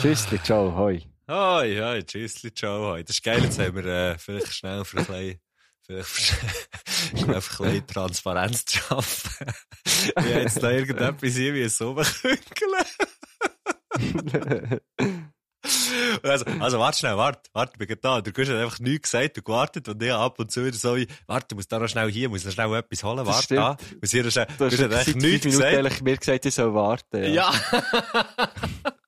Tschüssli, ciao, hoi. Hoi, hoi, tschüssli, ciao, hoi. Das ist geil, jetzt haben wir äh, vielleicht schnell für ein bisschen, vielleicht für ein bisschen Transparenz zu schaffen. ich habe jetzt da irgendetwas hier wie so bekünkeln. Also, also, warte schnell, warte, warte, ich bin da. Der Gusch hat einfach nichts gesagt und gewartet und ich ab und zu wieder so wie, warte, muss da noch schnell hier, muss noch schnell etwas holen, warte da. Muss hier noch schnell, Du hast fünf nichts Minuten gesagt. eigentlich mir gesagt, ich soll warten. Ja. Ja.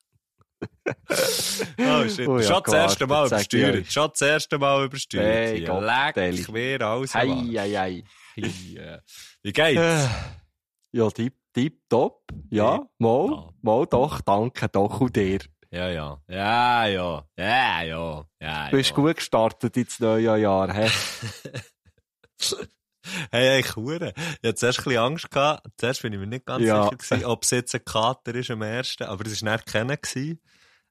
oh shit. Oh ja, Schon das erste Mal übersteuert. Schon das erste Mal übersteuert. Hey. Gotteli. Leck mir alles. Hei, Mann. hei, hei. Hey, Wie geht's? Äh, Ja, tipp, tipp, top. Ja, mal, Ja. mal doch, danke, doch und dir. Ja, ja. Ja, ja. Ja, ja. Ja, Du bist ja. gut gestartet ins neue Jahr, hä? Hey, hey, Hure. Ich hatte zuerst ein bisschen Angst gehabt. Zuerst bin ich mir nicht ganz Ja. sicher gewesen, ob es jetzt ein Kater ist am ersten, aber es war nicht keiner.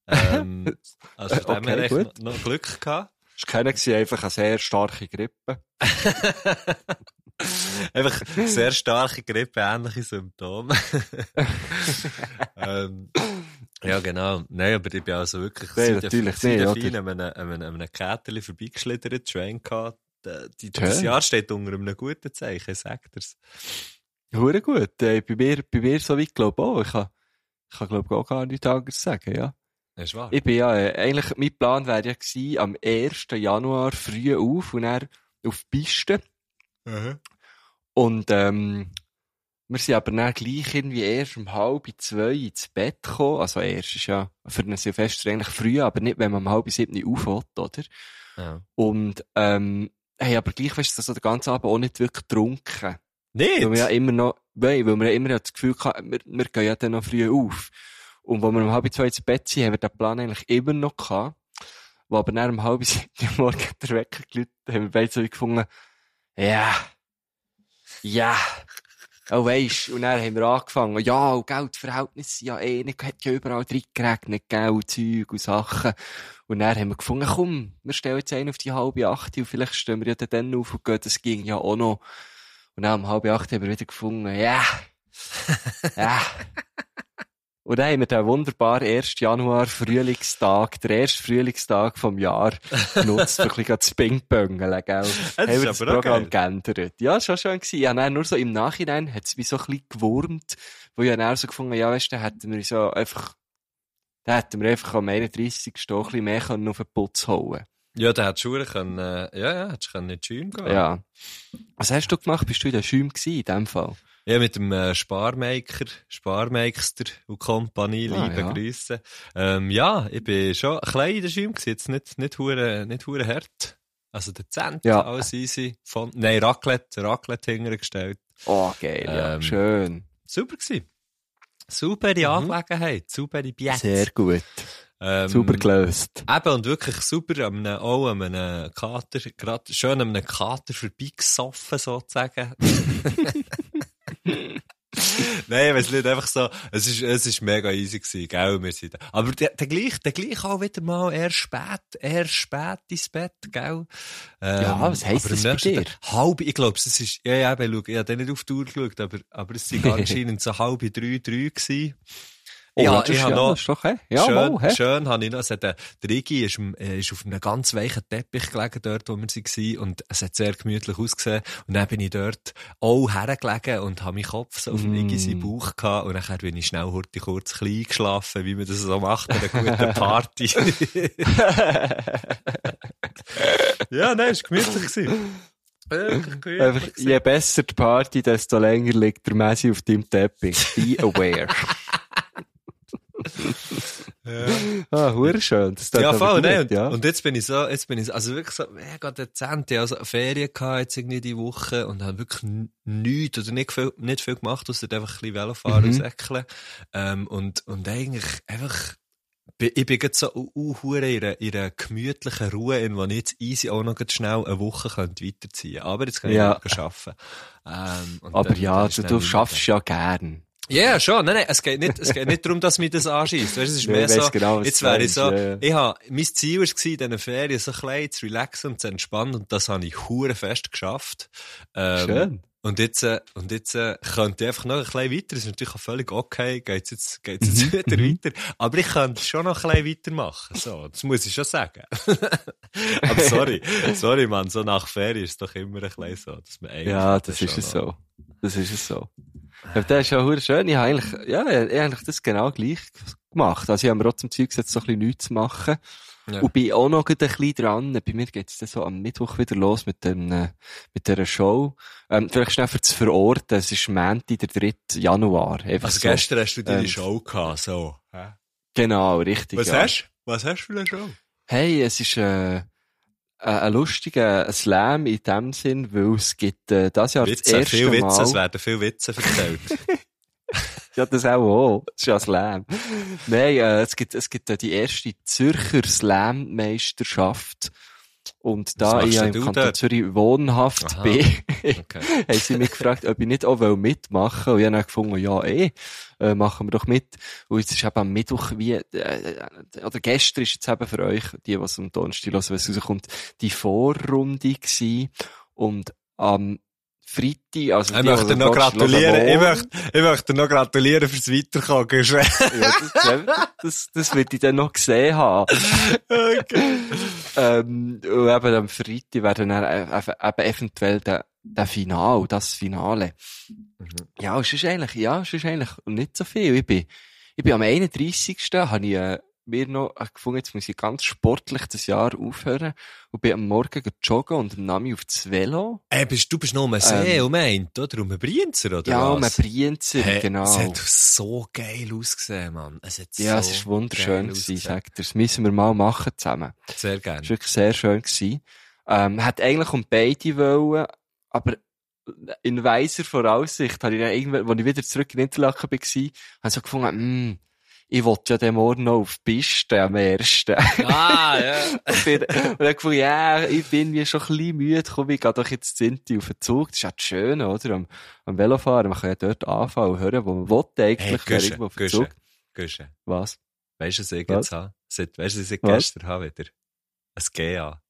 Ähm, also von dem Okay, her noch, noch Glück gehabt. Es war keiner, einfach eine sehr starke Grippe. Einfach sehr starke Grippe, ähnliche Symptome. ähm, ja, genau. Nein, aber ich bin also wirklich natürlich der oder? Fein an einem, an einem, Käterli vorbeigeschlittert, Schwein gehabt. Äh, Die, das Jahr steht unter einem guten Zeichen, ich sag dir's. Hure gut. Äh, bei mir, bei mir so weit, glaube ich auch. Ich kann, ich kann, glaube ich, auch gar nichts anderes sagen, ja. Das ist wahr. Ich bin ja, äh, eigentlich, mein Plan wäre ja gewesen, am 1. Januar früh auf und dann auf die Piste. Mhm. Und, ähm, wir sind aber dann gleich irgendwie erst um halb zwei ins Bett gekommen. Also erst ist ja für einen Silvester eigentlich früh, aber nicht, wenn man um halb sieben aufhört, oder? Ja. Und, ähm, hey, aber gleich, weißt du, so den ganzen Abend auch nicht wirklich getrunken. Nicht? Weil wir ja immer noch, weil, weil wir ja immer das Gefühl hatten, wir, wir gehen ja dann noch früh auf. Und wo wir um halb zwei ins Bett sind, haben wir den Plan eigentlich immer noch gehabt. Wo aber dann um halb sieben Morgen der Wecker gelitten, haben wir beide so gefunden, ja, ja, oh weisst, und dann haben wir angefangen, ja, und Geldverhältnisse, ja eh, nicht, hat ja überall drin geregnet, Geld, Zeug und Sachen. Und dann haben wir gefunden, komm, wir stellen jetzt einen auf die halbe acht und vielleicht stehen wir ja dann auf und gehen, das ging ja auch noch. Und dann um halb acht haben wir wieder gefunden, ja, ja. Und dann haben wir den wunderbaren 1. Januar Frühlingstag, der erste Frühlingstag vom Jahr, genutzt, für ein bisschen zu pingpongeln, gell? ist haben wir das Programm geändert. Ja, das schon schön gewesen. Ja, dann nur so im Nachhinein hat es mich so ein bisschen gewurmt, wo ich dann auch so gefunden ja, weißt du, da hätten wir so einfach, da hätten wir einfach am 31. auch ein bisschen mehr können auf den Putz holen Ja, der hat Schuhe können, äh, ja, ja, hättest du können in Schule gehen. Ja. Was hast du gemacht? Bist du in der Schäum gewesen, in dem Fall? Ja, mit dem äh, Sparmaker, Sparmeister und Kompanie, Ah, liebe ja. Grüße. Ähm, ja, ich bin schon ein klein in der Schule gewesen, jetzt nicht, nicht hure, nicht hure hart. Also dezent, Ja. alles easy. Von, nein, Raclette, Raclette hintergestellt. Oh, geil, ja. Ähm, Schön. Super gewesen. Super die Angelegenheit, super die Biette. Mhm. Sehr gut. Ähm, Super gelöst. Eben, und wirklich super an einem, auch an einem Kater, grad schön an einem Kater vorbeigesoffen, sozusagen. Nein, weiss nicht, einfach so, es ist, es ist mega easy gewesen, gell, wir sind da. Aber der, der gleich, der gleich auch wieder mal eher spät, eher spät ins Bett, gell. Ähm, Ja, was heisst das bei dir? Tag- Halb, ich glaube, es ist, ja, ja, eben, schau, ich habe nicht auf die Uhr geschaut, aber, aber es sind anscheinend so halb drei, drei gewesen. Ja, das ich ja, noch, das ist doch, hä? Ja, schön, mal, hä? schön habe ich noch, es hat, äh, der Iggy ist, äh, ist auf einem ganz weichen Teppich gelegen, dort, wo wir waren, und es hat sehr gemütlich ausgesehen. Und dann bin ich dort auch hergelegen und habe meinen Kopf so auf dem Mm. seinen Bauch gehabt, und dann bin ich schnell hurtig kurz klein geschlafen, wie man das so macht an einer guten Party. ja, nein, es war gemütlich. gewesen. Einfach, je besser die Party, desto länger liegt der Messi auf deinem Teppich. Be aware. ah, hure schön. Das Ja, voll, gut, ne? Und, ja. und jetzt bin ich so, jetzt bin ich so, also wirklich so mega dezent. Ich also Ferien gehabt jetzt irgendwie die Woche und habe wirklich nichts oder nicht viel, nicht viel gemacht, außer einfach ein bisschen Velofahren Mhm. und Säckeln. Ähm, und, und eigentlich einfach Ich bin jetzt so uh, in einer, in einer gemütlichen Ruhe, in der ich jetzt easy auch noch schnell eine Woche könnte weiterziehen Aber jetzt kann ich Ja. ja. arbeiten. Ähm, Aber dann- ja, dann ist du, du schaffst ja gern. Ja, ja, schon. Nein, nein, es geht nicht, es geht nicht darum, dass mich das anschießt. Weißt, es ist Ja, mehr so, genau, jetzt wäre ich so, ja, ja. ich habe, mein Ziel war in diesen Ferien so klein zu relaxen und zu entspannen und das habe ich hure fest geschafft. Ähm, Schön. Und jetzt, äh, und jetzt, äh, könnte ich einfach noch ein bisschen weiter. Das ist natürlich auch völlig okay. Geht's jetzt, geht's jetzt Mhm, wieder weiter. Aber ich könnte schon noch ein bisschen weitermachen. So. Das muss ich schon sagen. Aber sorry. Sorry, Mann. So nach Ferien ist es doch immer ein bisschen so, dass man eigentlich Ja, das ist es so. Das ist es so. Ja, das ist ja hure schön. Ich habe eigentlich, ja, ich habe eigentlich das genau gleich gemacht. Also ich habe mir auch zum Ziel gesetzt, so ein bisschen nichts zu machen. Ja. Und bin auch noch ein bisschen dran. Bei mir geht's dann so am Mittwoch wieder los mit dem, äh, mit dieser Show. Ähm, vielleicht schnell für zu verorten. Es ist Montag, der 3. Januar. Einfach Also so. gestern hast du deine Ähm, Show gehabt, so. hä? Genau, richtig. Was ja. hast du? Was hast du für eine Show? Hey, es ist äh, ein ein lustiger Slam in dem Sinn, weil es gibt äh, das Jahr das Witze, erste viel Witze, es Mal... werden viel Witze erzählt. Ja, das auch. auch. Das ist ja Slam. Nein, äh, es gibt, es gibt äh, die erste Zürcher Slam-Meisterschaft. Und da ich ja im Kanton dort? Zürich wohnhaft Aha. bin, Okay. haben sie mich gefragt, ob ich nicht auch mitmachen will. Und ich habe dann gefunden, ja, eh, äh, machen wir doch mit. Und es ist eben am Mittwoch wie, äh, oder gestern ist jetzt eben für euch, die, was am Donnerstag hören, wenn es rauskommt, die Vorrunde gewesen. Und am Freitag, also Ich die, möchte noch gratulieren. Ich möchte, ich möchte noch gratulieren fürs Weiterkommen. ja, das, das, das wird ich dann noch gesehen haben. okay. ähm, und eben am Freitag werden dann äh, eben eben eventuell der, der Final, das Finale. Ja, es ist eigentlich, ja, es ist eigentlich nicht so viel. Ich bin, ich bin am 31. habe ich, äh, mir noch äh, gefunden, jetzt muss ich ganz sportlich das Jahr aufhören und bin am Morgen joggen und nahm mich auf das Velo. Ey, bist, du bist noch um einen See, Ähm, um einen, oder? Um einen Brienzer, oder ja, um einen was? Brienzer, Hey, genau. Es hat so geil ausgesehen, Mann. Es hat ja, so es ist wunderschön gewesen, sagt er. Das müssen wir mal machen zusammen. Sehr gerne. war wirklich sehr schön. Gewesen. Ähm, hat eigentlich um beide wollen, aber in weiser Voraussicht habe ich dann irgendwann, als ich wieder zurück in Interlaken war, habe ich so gefunden, hm, ich wollte ja den morgen noch auf die Piste am ersten. Ah, ja. und bin- und dann gefunden, ja, ich bin mir schon ein bisschen müde, komm, ich gehe doch jetzt Sinti auf den Zug. Das ist ja das Schöne, oder? Am, am Velofahren, man kann ja dort anfangen und hören, wo man will eigentlich, Hey, Güsche, auf den Zug. Güsche. Was? Weisst du, was ich Was? jetzt habe? Weisst du, was ich Was? gestern habe wieder? Ein GA.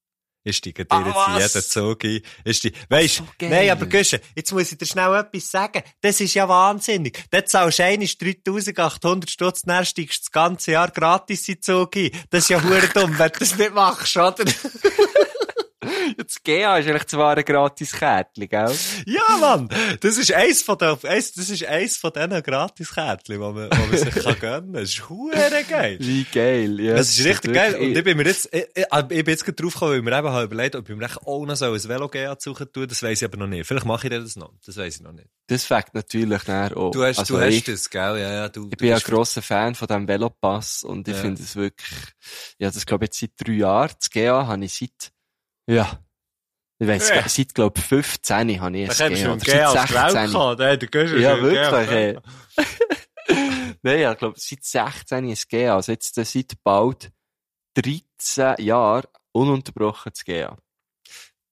Ich steige dir Ah, jetzt jeden Zug ein. Ich steige, weisst, geil. nein, aber Güsche, jetzt muss ich dir schnell etwas sagen. Das ist ja wahnsinnig. Dort zahlst du einmal 3800 Stutz, dann steigst du das ganze Jahr gratis in Zug ein. Das ist ja hure dumm, wenn du das nicht machst, oder? Das GA ist eigentlich zwar ein gratis Kärtchen, gell? ja, Mann! Das ist eins von den, eins, das ist eins von diesen Gratiskärtchen, die man, die man sich kann gönnen kann. Das ist hure geil. Wie geil, ja. Das ist richtig geil. Und ich bin mir jetzt, ich, ich, ich bin jetzt gerade drauf gekommen, weil ich mir eben habe überlegt, ob ich mir auch noch so ein Velo suchen tue. Das weiss ich aber noch nicht. Vielleicht mache ich das noch. Das weiss ich noch nicht. das fängt natürlich näher auch. Du hast, also du hast ich, das, gell? Ja, ja, du, ich du bin ja ein grosser Fan von diesem Velopass und ich Ja. finde es wirklich, ja, das glaube ich jetzt seit drei Jahren. Das GA habe ich seit, ja, ich weiss, Ja. seit glaube 15 habe ich seit auf die Welt 16. gekommen. Nein, du Ja, wirklich, ey. Nein, ich glaube, seit 16 ein GA. Also jetzt äh, seit bald 13 Jahren ununterbrochen das GA.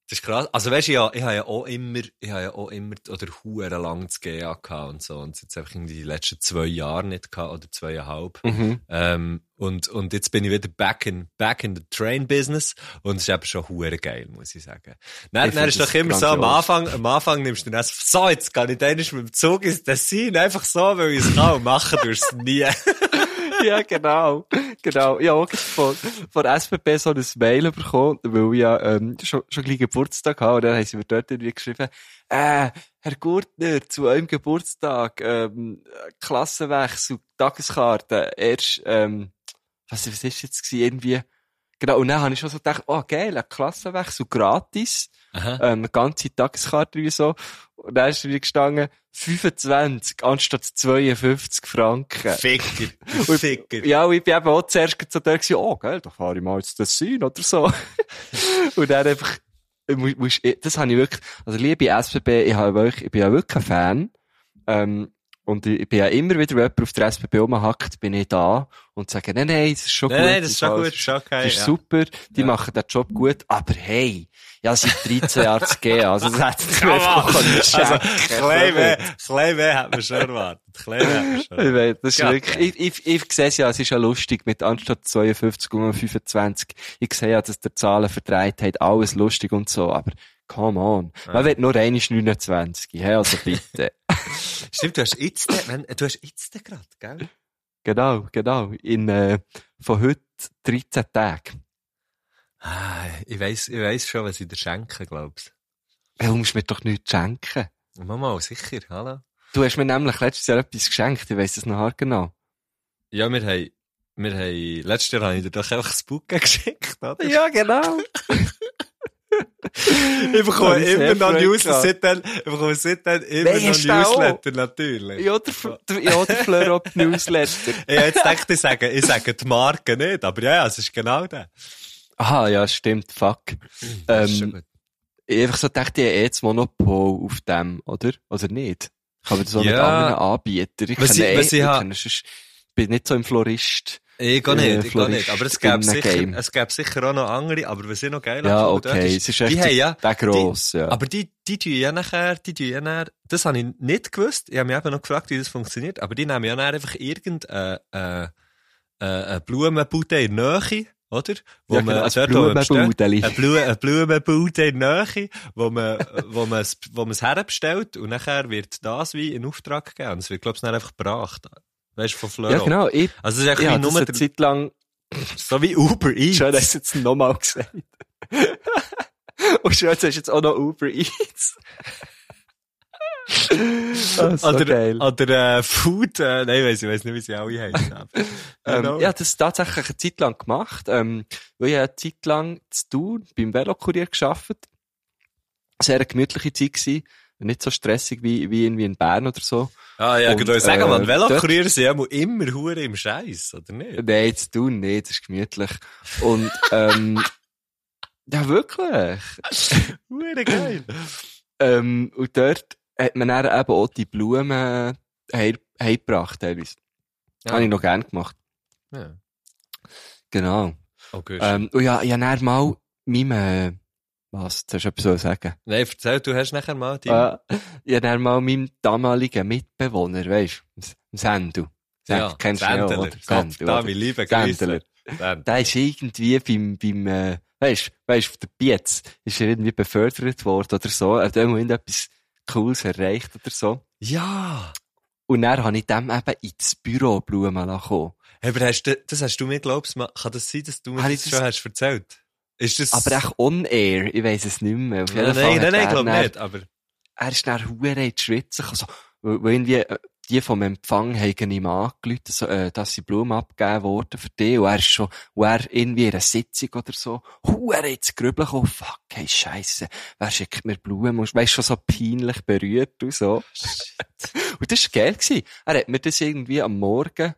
Das ist krass. Also weißt du, ja, ich habe ja auch immer, ich habe ja auch immer, oder hure lang das GA gehabt und so. Und jetzt einfach in die letzten zwei Jahre nicht gehabt, oder zweieinhalb. Mhm. Ähm, und, und jetzt bin ich wieder back in, back in the train business. Und es ist eben schon hure geil, muss ich sagen. Dann, Ich dann ist doch immer so, am. Anfang, am Anfang nimmst du dann so, jetzt kann ich dann mit dem Zug ins Tessin, einfach so, weil ich es kann und machen du es nie. ja, genau. Genau. Ich habe auch von, von SBB so ein Mail bekommen, weil ich ja, ähm, schon, schon gleich Geburtstag hatte. Und dann haben sie mir dort irgendwie geschrieben, äh, Herr Gurtner, zu eurem Geburtstag, ähm, Klassenwechsel, Tageskarte, erst, ähm, was, was ist jetzt gewesen, irgendwie, genau. Und dann habe ich schon so gedacht, oh, geil, ein Klassenwechsel gratis, Aha. ähm, eine ganze Tageskarte wie so. Und dann ist irgendwie gestanden, 25 anstatt 52 Franken. Ficker. Und- Ficker. Ja, und ich bin eben auch zuerst so da gewesen, oh, gell, da fahre ich mal ins Tessin oder so. und dann einfach, das habe ich wirklich, also liebe SBB, ich, habe wirklich, ich bin ja wirklich ein Fan, ähm, Und ich, ich bin ja immer wieder, wenn jemand auf der SBB rumhackt, bin ich da und sage, nein, nein, das ist schon Nein, gut. nein, das ist schon gut, das ist schon okay. Das ist ja. super, die Ja. machen den Job gut, aber hey, ja, seit 13 Jahren zu gehen, also das hätte ich mir einfach können Also, klein mehr, klein mehr hat man schon erwartet. Klein mehr hat man schon Ich erwartet. weiß, das ist Ja. wirklich, ich, ich, ich sehe es ja, es ist ja lustig, mit anstatt 52 und 25. Ich sehe ja, dass der Zahlen verdreht hat, alles lustig und so, aber come on. Man wird nur einmal 29, hä, also bitte. Stimmt, du hast jetzt, den- wenn- du hast jetzt den grad, gell? genau, genau. In, äh, von heute 13 Tagen. Ah, ich weiss, ich weiss schon, was ich dir schenke, glaubst Du musst mir doch nichts schenken. du. Mama, sicher, hallo? Du hast mir nämlich letztes Jahr etwas geschenkt, ich weiss es noch genau. Ja, wir haben, wir haben, letztes Jahr habe ich dir doch einfach das Buch geschickt, oder? Ja, genau. Ich bekomme immer noch Newsletter, seitdem, ich bekomme seitdem immer Nein, noch? Newsletter, natürlich. Ja, der, ja, der Fleur-Up Newsletter. Hab jetzt gedacht, ich sage, ich sage die Marke nicht, aber ja, ja, es ist genau der. Aha, ja, stimmt, fuck. Ähm, ich einfach so dachte, ich habe eh das Monopol auf dem, oder? Oder nicht? Ich habe das auch mit Ja. anderen Anbietern. Ich Was kenne ich- was eh, ich ich bin nicht so im Florist. Ich gar äh, nicht, ich gar nicht. Aber es gäbe sicher, es gäbe sicher auch noch andere, aber was ich noch geil Ja, okay, es ist die haben ja, der gross, ja. aber die, die tun ja nachher, die tun ja nachher, das habe ich nicht gewusst, ich habe mich eben noch gefragt, wie das funktioniert, aber die nehmen ja nachher einfach irgendeine, äh, äh, eine Blumenbude in Nähe, oder? Wo ja, genau, man, bestellt- Blumenbudeli. eine Blumenbude in Nähe, wo man, wo man es, wo man es herbestellt und nachher wird das wie in Auftrag gegeben. Und es wird, du, dann einfach gebracht. Weißt du, von Fleur. Ja, genau. Ich, Also, es ist ich das nur eine Zeit lang, so wie Uber Eats. schön, dass du jetzt nochmal gesagt Und schön, jetzt hast du jetzt auch noch Uber Eats. Ah, so oder, geil. oder, äh, Food, äh, nein, weiss, ich weiss nicht, wie sie alle heißen. Ähm, ja, das tatsächlich eine Zeit lang gemacht, ähm, weil ich eine Zeit lang zu tun beim Velokurier gearbeitet. Sehr eine gemütliche Zeit gewesen. Nicht so stressig wie, wie irgendwie in Bern oder so. Ah, ja, genau. Sagen äh, wir, Velokurier sind ja immer hure im Scheiß, oder nicht? Nein, zu tun nicht, das ist gemütlich. Und, ähm, ja, wirklich. Hure geil. Ähm, und dort hat man dann eben auch die Blumen heim- heimgebracht, teilweise. Ja. Habe ich noch gern gemacht. Ja. Genau. Okay. Ähm, und ja, ich habe dann mal meinem, was, du etwas so sagen? Nein, erzähl, du hast nachher mal die. Äh, ich habe dann mal meinem damaligen Mitbewohner, weisst du, Sendu. ja, kennst du ja, oder? Sendu, da, oder? wie liebe Sendler. Grüße. Sendler. Der ist irgendwie beim, beim, äh, weisst, weisst, auf der Pietz ist er irgendwie befördert worden oder so. Er hat irgendwo irgendetwas Cooles erreicht oder so. Ja. Und dann habe ich dem eben ins Büro Blumen lassen. Aber hast du, das hast du mir glaubst, ma- kann das sein, dass du mir das ich schon das- hast erzählt? Ist das... Aber echt on-air, ich weiss es nicht mehr. Auf jeden nein, Fall nein, nein, nein, er glaub dann- nicht, aber... er ist dann hure in die gekommen. Also, weil, irgendwie, äh, die vom Empfang haben ihm angerufen, so, äh, dass sie Blumen abgegeben wurden für die. Und er ist schon, und er irgendwie in einer Sitzung oder so, hure ins Grübeln gekommen. Fuck, hey, Scheisse. Wer schickt mir Blumen? Und Weißt schon so peinlich berührt und so. und das war geil gewesen. Er hat mir das irgendwie am Morgen,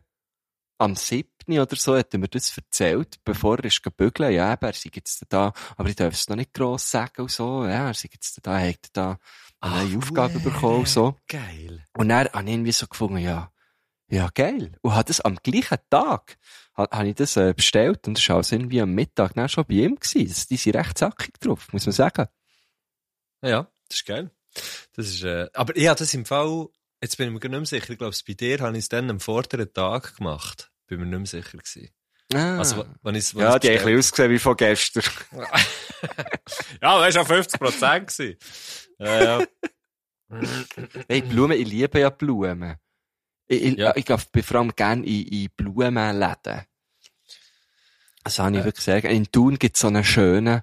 am 7. oder so, hat er mir das erzählt, bevor er ist gebügeln. Ja, er sei jetzt da, aber ich darf es noch nicht gross sagen und so. Ja, er sei jetzt da, er hat da eine neue Aufgabe hure bekommen und so. Geil. Und dann habe ich irgendwie so gefunden, ja, ja, geil. Und habe das am gleichen Tag, ha- habe ich das äh, bestellt und das war also irgendwie am Mittag dann schon bei ihm gewesen. Das- Die sind recht zackig drauf, muss man sagen. Ja, das ist geil. Das ist, äh, aber ja, das im Fall, jetzt bin ich mir nicht mehr sicher, ich glaube, bei dir habe ich es dann am vorderen Tag gemacht. Bin mir nicht mehr sicher gewesen. Ah. Also, wenn ich ja, die haben ein bisschen ausgesehen wie von gestern. Ja, das war ja 50% gewesen. Ja, ja. hey, Blumen, ich liebe ja Blumen. Ich, ich, Ja. ich gehe bei vor allem gerne in, in Blumenläden. Das habe ich Äh. wirklich sehr gerne. In Thun gibt es so einen schönen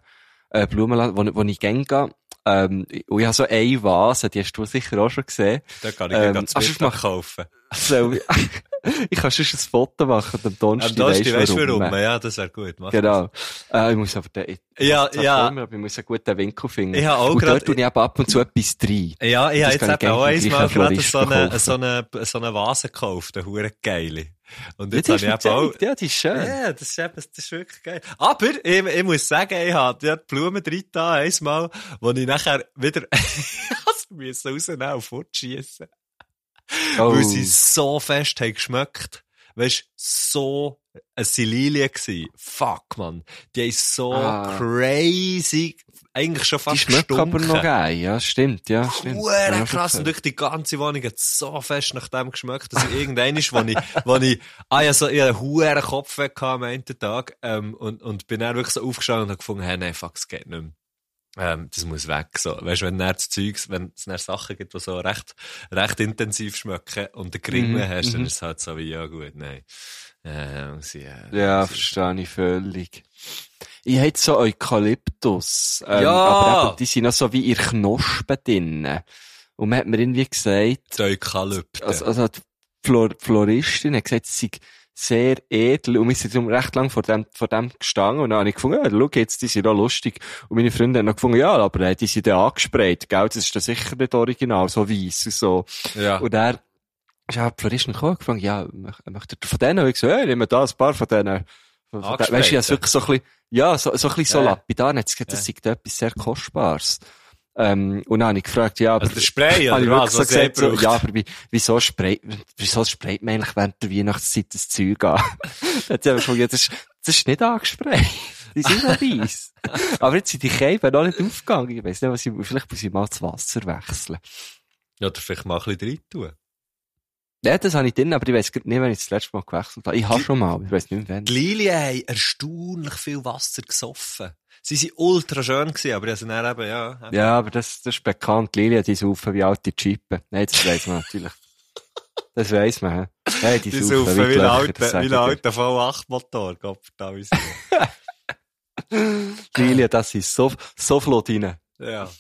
äh, Blumenladen, wo, wo ich gerne gehe. Ähm, und ich habe so eine Vase, die hast du sicher auch schon gesehen. Da kann ich Ähm, ähm, ganz also Mittag kaufen. Also, ich kann schon ein Foto machen, am Donnerstag. Am Donnerstag weisst weißt du warum? Ja, das wäre gut. Mach Genau. Äh, ich muss aber den, ich, Ja, ich ja. Immer, aber ich muss einen guten Winkel finden. Ich habe auch und grad- dort tue ich eben ab und zu etwas das. Ja, ich habe jetzt ich eben auch einmal gerade so eine, so eine, so eine Vase gekauft, eine hure geile. Und Ja, jetzt die habe ich auch. Ja, die ist schön. Ja, das ist, eben, das ist wirklich geil. Aber ich, ich muss sagen, ich habe die Blumen drin da, einmal, wo ich nachher wieder also müssen rausnehmen und fortschiessen. Oh. Weil sie so fest haben geschmeckt. Weißt so, es waren Lilien gewesen. Fuck, man. Die haben so Ah. crazy, eigentlich schon Die fast schmeckt aber gestunken. noch geil, ja, stimmt, ja, stimmt. Huere Ja, krass, und durch die ganze Wohnung hat so fest nach dem geschmeckt, dass ich irgendwann ist, wo ich, wo ich, ah, ja, so, ich einen huere Kopf weg am einen Tag, ähm, und, und bin dann wirklich so aufgestanden und habe gefunden, hey, nein, fuck, es geht nicht mehr. Ähm, das muss weg, so. Weißt du, wenn das Zeugs, wenn es Sachen gibt, die so recht, recht intensiv schmecken und den Gring Mhm, hast, dann mhm. ist es halt so wie, ja, gut, nein. Äh, muss ich, äh, Ja, verstehe ich völlig. Ich hätte so Eukalyptus. Ähm, Ja! Aber eben, die sind noch so wie ihr Knospen drin. Und man hat mir irgendwie gesagt, Die also, also die Flor Floristin hat gesagt, es sei sehr edel. Und wir sind darum recht lang vor dem, vor dem gestanden. Und dann habe ich gefunden, ja, schau jetzt, die sind auch lustig. Und meine Freunde haben noch gefunden, ja, aber die sind dann angesprayt, gell? Das ist dann sicher nicht original, so weiss und so. ja. Und er ist auch die Floristin gekommen gefragt, ja, mö- möchtet ihr von denen? Und ich so, hey, nehmen wir da ein paar von denen. Von- von Weisst du, hab's wirklich so ein bisschen, ja, so, so ein bisschen so Ja. lapidar. Gesagt, das sei da etwas sehr Kostbares. Ähm, und dann habe ich gefragt, ja, aber, Also der Spray, ich oder was? Was gesagt, so, ja, aber wie, wieso sprayt, wieso sprayt man eigentlich während der Weihnachtszeit das Zeug an? Dann hat sie einfach gesagt, ja, das ist, das ist nicht angesprayt. Die sind noch weiss. aber jetzt sind die Käben noch nicht aufgegangen. Ich weiss nicht, was ich, vielleicht muss ich mal das Wasser wechseln. Ja, oder vielleicht mal ein bisschen rein tun. Ja, das habe ich drin, aber ich weiss grad nicht, wenn ich das letzte Mal gewechselt habe. Ich habe schon mal, ich weiss nicht mehr wann. Die Lilien haben erstaunlich viel Wasser gesoffen. Sie waren ultra schön gewesen, aber sie dann eben, ja. eben- Ja, aber das, das ist bekannt. Lilia, die saufen wie alte Chippen. Nein, das weiss man natürlich. Das weiss man, hä? Nein, die, Die saufen saufen wie ein alter, wie ein alter V8-Motor, Gott verdammt. Lilia, das ist so, so flott rein. Ja.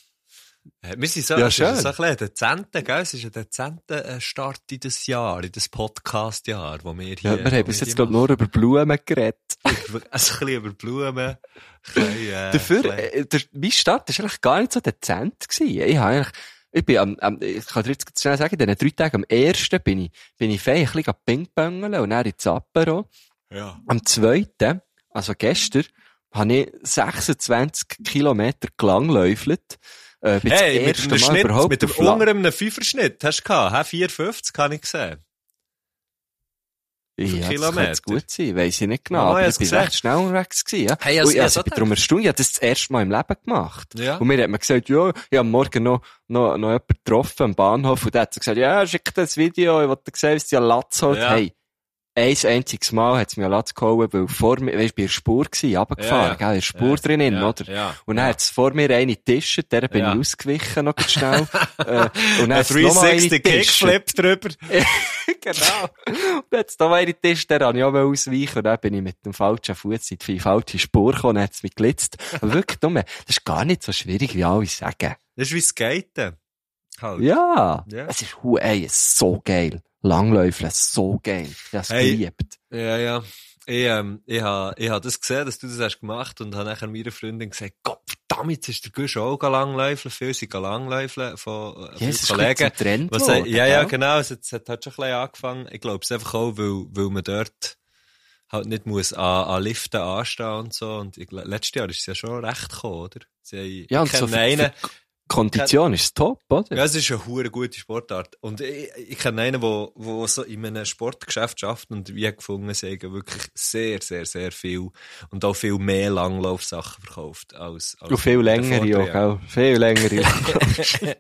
Wir sind so, Ja, schön. ist so ein dezenter, gell? Es ist ein dezenter Start in das Jahr, in das Podcast-Jahr, wo wir hier... Ja, wir haben bis jetzt, ich, nur über Blumen geredet. Also ein bisschen über Blumen, bisschen, äh, Dafür, bisschen- äh, der, mein Start war eigentlich gar nicht so dezent gewesen. Ich habe eigentlich, ich bin am, am, ich kann dir jetzt schnell sagen, in diesen drei Tagen, am ersten bin ich, bin ich fein ein bisschen pingpongeln und dann ins Apero. ja. Am zweiten, also gestern, habe ich 26 Kilometer gelangläufelt. Äh, bin Hey, mit dem Schnitt, überhaupt mit dem unter einem Fünferschnitt hast du gehabt, hä? 4,50 habe ich gesehen. Ja, das Kilometer? könnte gut sein, weiss ich nicht genau. Ah, aber ja, ich gesehen. recht schnell unterwegs gewesen, ja. Hey, Und also, ich, ja, also, so ich bin darum erstaunt, ich habe das das erste Mal im Leben gemacht. Ja. Und mir hat man gesagt, ja, ich habe morgen noch, noch, noch jemanden getroffen am Bahnhof und der hat so gesagt, ja, schick dir das Video, ich wollte sehen, was die an Latz holt. Ja. Hey, ein einziges Mal hat es mir Latz gehauen, weil vor mir, weisst du, bei der Spur gewesen, runtergefahren, Ja, gell, in der Spur Ja, drinnen, ja, oder? ja, Und dann ja. hat es vor mir eine getischt, der bin ich ausgewichen, noch schnell. äh, und dann hat's noch mal eine 360 getischt. Kickflip drüber. genau. Und dann hat's da mal einen Tisch, der habe ich auch ausweichen. Und dann bin ich mit dem falschen Fuß in die falsche Spur gekommen, dann hat's mich gelitzt. Aber wirklich dumm, das ist gar nicht so schwierig, wie alle sagen. Das ist wie Skaten. Halt. Ja. Es ist, hu- ey, ist so geil. Langläufeln, so geil. Hab's Hey. geliebt. Ja, ja. Ich, ähm, ich habe ich ha das gesehen, dass du das hast gemacht und habe nachher meiner Freundin gesagt, Gott verdammt, jetzt ist der Gusch auch langläufeln, viel sind langläufeln von äh, Ja, es ist Kollegen. ein Trend Was, geworden, ja, ja, genau, es hat, es hat halt schon ein bisschen angefangen. Ich glaube es einfach auch, weil, weil man dort halt nicht muss an, an Liften anstehen und so. Und ich, letztes Jahr ist es ja schon recht gekommen, oder? Sie Ja, und ich so kenne für, einen, für Kondition ist top, oder? ja, es ist eine hure gute Sportart. Und ich, ich kenne einen, der, der so in einem Sportgeschäft schafft und wie gefunden, sie haben wirklich sehr, sehr, sehr viel und auch viel mehr Langlaufsachen verkauft als, als Und viel in den länger, ja, Vorjahren. gell? Viel länger, ja.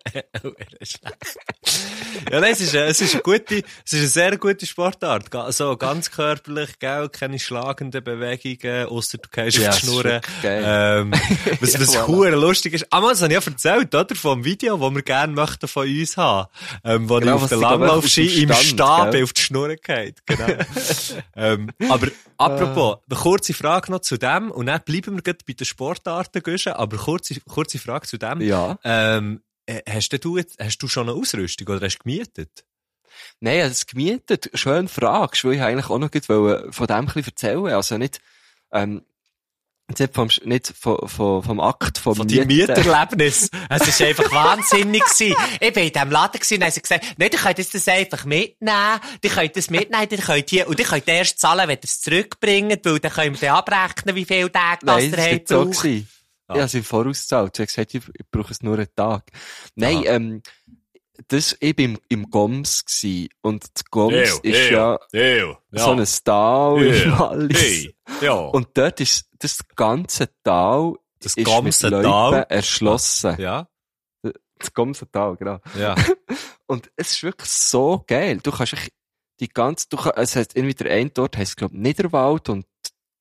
ja, nein, es ist, eine- es ist eine gute, es ist eine sehr gute Sportart. So, ganz körperlich, gell, keine schlagenden Bewegungen, ausser du gehst Ja, auf die Schnurren. Ähm, was, was Ja, voilà. lustig ist. Ah, man, das habe ich ja erzählt, oder? Vom Video, das wir gerne möchten von uns haben. Ähm, wo Genau, ich auf der Langlaufski im Stab auf die Schnur geht. Genau. ähm, aber, apropos, eine kurze Frage noch zu dem, und dann bleiben wir gerade bei den Sportarten, aber kurze, kurze Frage zu dem. ja. Ähm, äh, hast denn du jetzt, hast du schon eine Ausrüstung oder hast du gemietet? Nein, habe es gemietet. Schön fragst, weil ich eigentlich auch noch wollte von dem ein bisschen erzählen. Also nicht, ähm, nicht vom, nicht vom, vom, vom Akt vom Von deinem. Mieterlebnis? Es war einfach wahnsinnig. gewesen. Ich bin in diesem Laden gewesen, und haben sie gesagt, nein, ihr könnt jetzt das einfach mitnehmen. Die könnt das mitnehmen, ihr könnt hier, und ihr könnt erst zahlen, wenn ihr es zurückbringt, weil dann können wir dann abrechnen, wie viele Tage das Nein, das ihr war habt so. Gebraucht. gewesen. Ich habe es im Voraus gezahlt. Sie hat gesagt, ich, brauche es nur einen Tag. Nein, Aha. ähm, das, ich bin im, im Goms gsi und die Goms ist ja Ew, so ein Tal im Ew, Wallis. Hey, ja. Und dort ist das ganze Tal das ist ganze mit Tal. erschlossen. Ja, Das ganze Tal, genau. ja. Und es ist wirklich so geil. Du kannst die ganze, du kannst, es heißt irgendwie der eine dort heisst, glaub, Niederwald und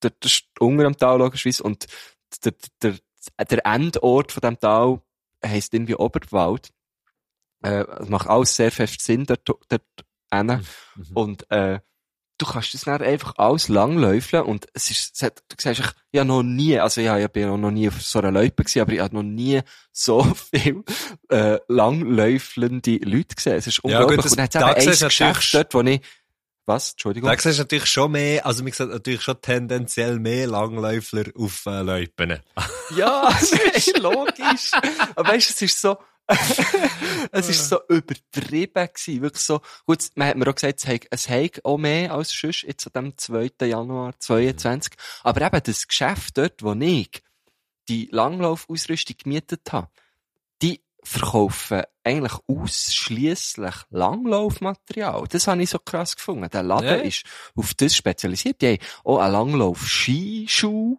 der, der ist unter am Tal logischerweise und der, der, der Endort von dem Tal heisst irgendwie Oberwald. Äh, es macht alles sehr fest Sinn dort, dort hin. Mhm. Und, äh, du kannst das dann einfach alles langläufeln und es ist, es hat, du siehst, ich, ich habe noch nie, also ja, ich bin ja noch nie auf so einer Loipe gewesen, aber ich habe noch nie so viel, äh, langläufelnde Leute gesehen. Es ist Ja, unglaublich. gut, das- und dann hat es da eben ein Geschäft dort, wo ich, was? Entschuldigung? Da siehst du natürlich schon mehr, also mir gesagt, natürlich schon tendenziell mehr Langläufler auf äh, Loipen. Ja, das ist logisch. Aber weißt du, es ist so, es ist so übertrieben gewesen. Wirklich so, gut, man hat mir auch gesagt, es hat, es hat auch mehr als sonst, jetzt an dem 2. Januar 22. Aber eben das Geschäft dort, wo ich die Langlaufausrüstung gemietet habe, die verkaufen eigentlich ausschließlich Langlaufmaterial. Das habe ich so krass gefunden. Der Laden Ja. ist auf das spezialisiert. Die haben auch einen Langlauf-Skischuh.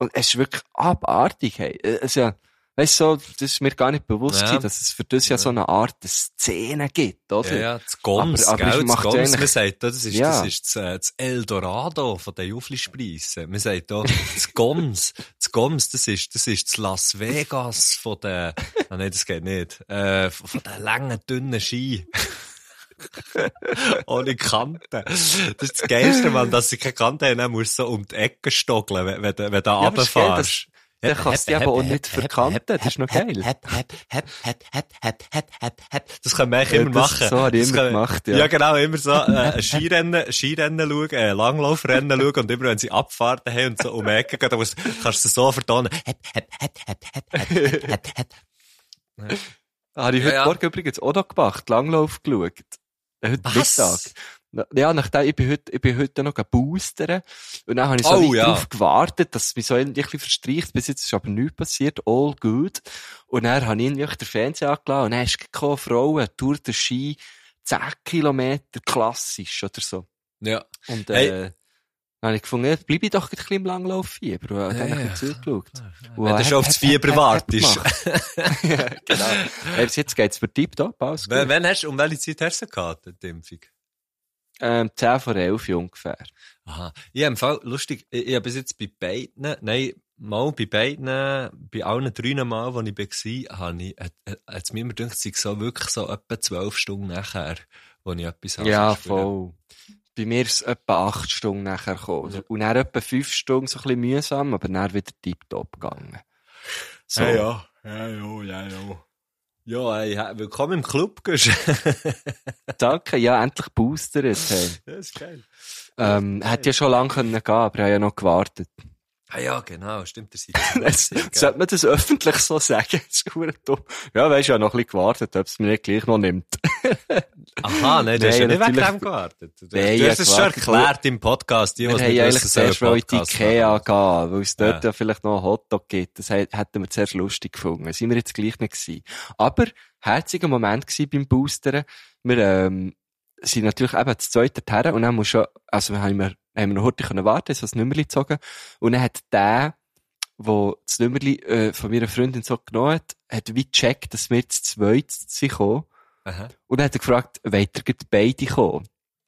Und es ist wirklich abartig, hey. Also, weißt du, so, das ist mir gar nicht bewusst Ja. dass es für das ja, so eine Art Szene gibt, oder? Ja, ja, das Goms, Aber- aber gell? Das Goms, man sagt, da, das ist, Ja. das ist das, äh, das Eldorado von den Juflispreisen. Man sagt da, das Goms, das Goms, das ist, das ist das Las Vegas von den, ah, nein, das geht nicht, äh, von den langen, dünnen Ski. Ohne Kanten. Das ist das Geilste, Mann, dass sie keine Kanten haben, dann musst du so um die Ecke stockeln, wenn, wenn, du- wenn du geil, runterfährst. Dann kannst du die aber auch nicht verkanten. Das ist noch geil. Das können wir eigentlich immer das- machen. so habe ich immer gemacht, ja. Ja, genau, immer so, äh, Skirennen, Skirennen schauen, äh, Langlaufrennen schauen und immer wenn sie Abfahrten haben und so um die Ecke gehen, dann musst, kannst du es so vertonen. Habe ich Ja, heute. Morgen übrigens auch noch gemacht, Langlauf geschaut. Äh, Heute? Mittag. Ja, nachdem, ich bin heute, ich bin heute noch boostern. Und dann habe ich so Oh, ja. drauf gewartet, dass mich so ein bisschen verstreicht. Bis jetzt ist aber nichts passiert. All good. Und dann habe ich irgendwie den Fernseher angelassen. Und dann ist gekommen, Frauen, Tour de Ski, 10 Kilometer klassisch oder so. Ja. Und, Hey. äh, dann habe ich gefunden, ja, bleib ich doch ein bisschen im Langlauf-Fieber. Und dann habe ich zugeschaut. Wenn du schon auf das Fieber wartest. ja, genau. Bis jetzt geht's für tiptop aus. Wenn, wenn hast, um welche Zeit hast du gehabt, die Impfung? Ähm, 10 vor 11 ungefähr. Aha. Ich habe im Fall, lustig, ich, ich habe bis jetzt bei beiden, nein, mal bei beiden, bei allen drei Mal, wo ich war, habe ich, hat, hat es mir immer gedacht, es sei so wirklich so etwa zwölf Stunden nachher, wo ich etwas habe Ja, voll. Bei mir ist es etwa 8 Stunden nachher gekommen. Und dann etwa 5 Stunden so ein bisschen mühsam, aber dann wieder tiptop gegangen. So. Ja, ja, ja, ja, ja, ja. Ja, ey, he- willkommen im Club. Danke, ja, endlich boostert. Hey. das ist geil. Ähm, hätte ja schon lange können gehen, aber ich habe ja noch gewartet. Ah ja, genau, stimmt, der Seite. sollte man das öffentlich so sagen? Das ist dumm. Ja, weisst du, ich habe noch ein bisschen gewartet, ob es mir nicht gleich noch nimmt. Aha, nein, du hast ja nicht wegen dem gewartet. Du, Nein, du ja, hast es schon erklärt im Podcast. Die, Wir was haben nicht eigentlich zuerst mal in Ikea gehen, weil es dort Ja. ja vielleicht noch einen Hotdog gibt. Das hä- hätten wir zuerst lustig gefunden. Sind wir jetzt gleich nicht gewesen. Aber, herziger Moment gewesen beim Boostern. Wir, ähm, sind natürlich eben das zweite her und dann muss schon, also wir haben wir, haben wir noch heute können warten, so das Nummerli gezogen. Und dann hat der, wo das Nummerli, äh, von meiner Freundin so genommen hat, hat wie gecheckt, dass wir zu zweit sind gekommen. Aha. Und dann hat er gefragt, wollt ihr beide kommen?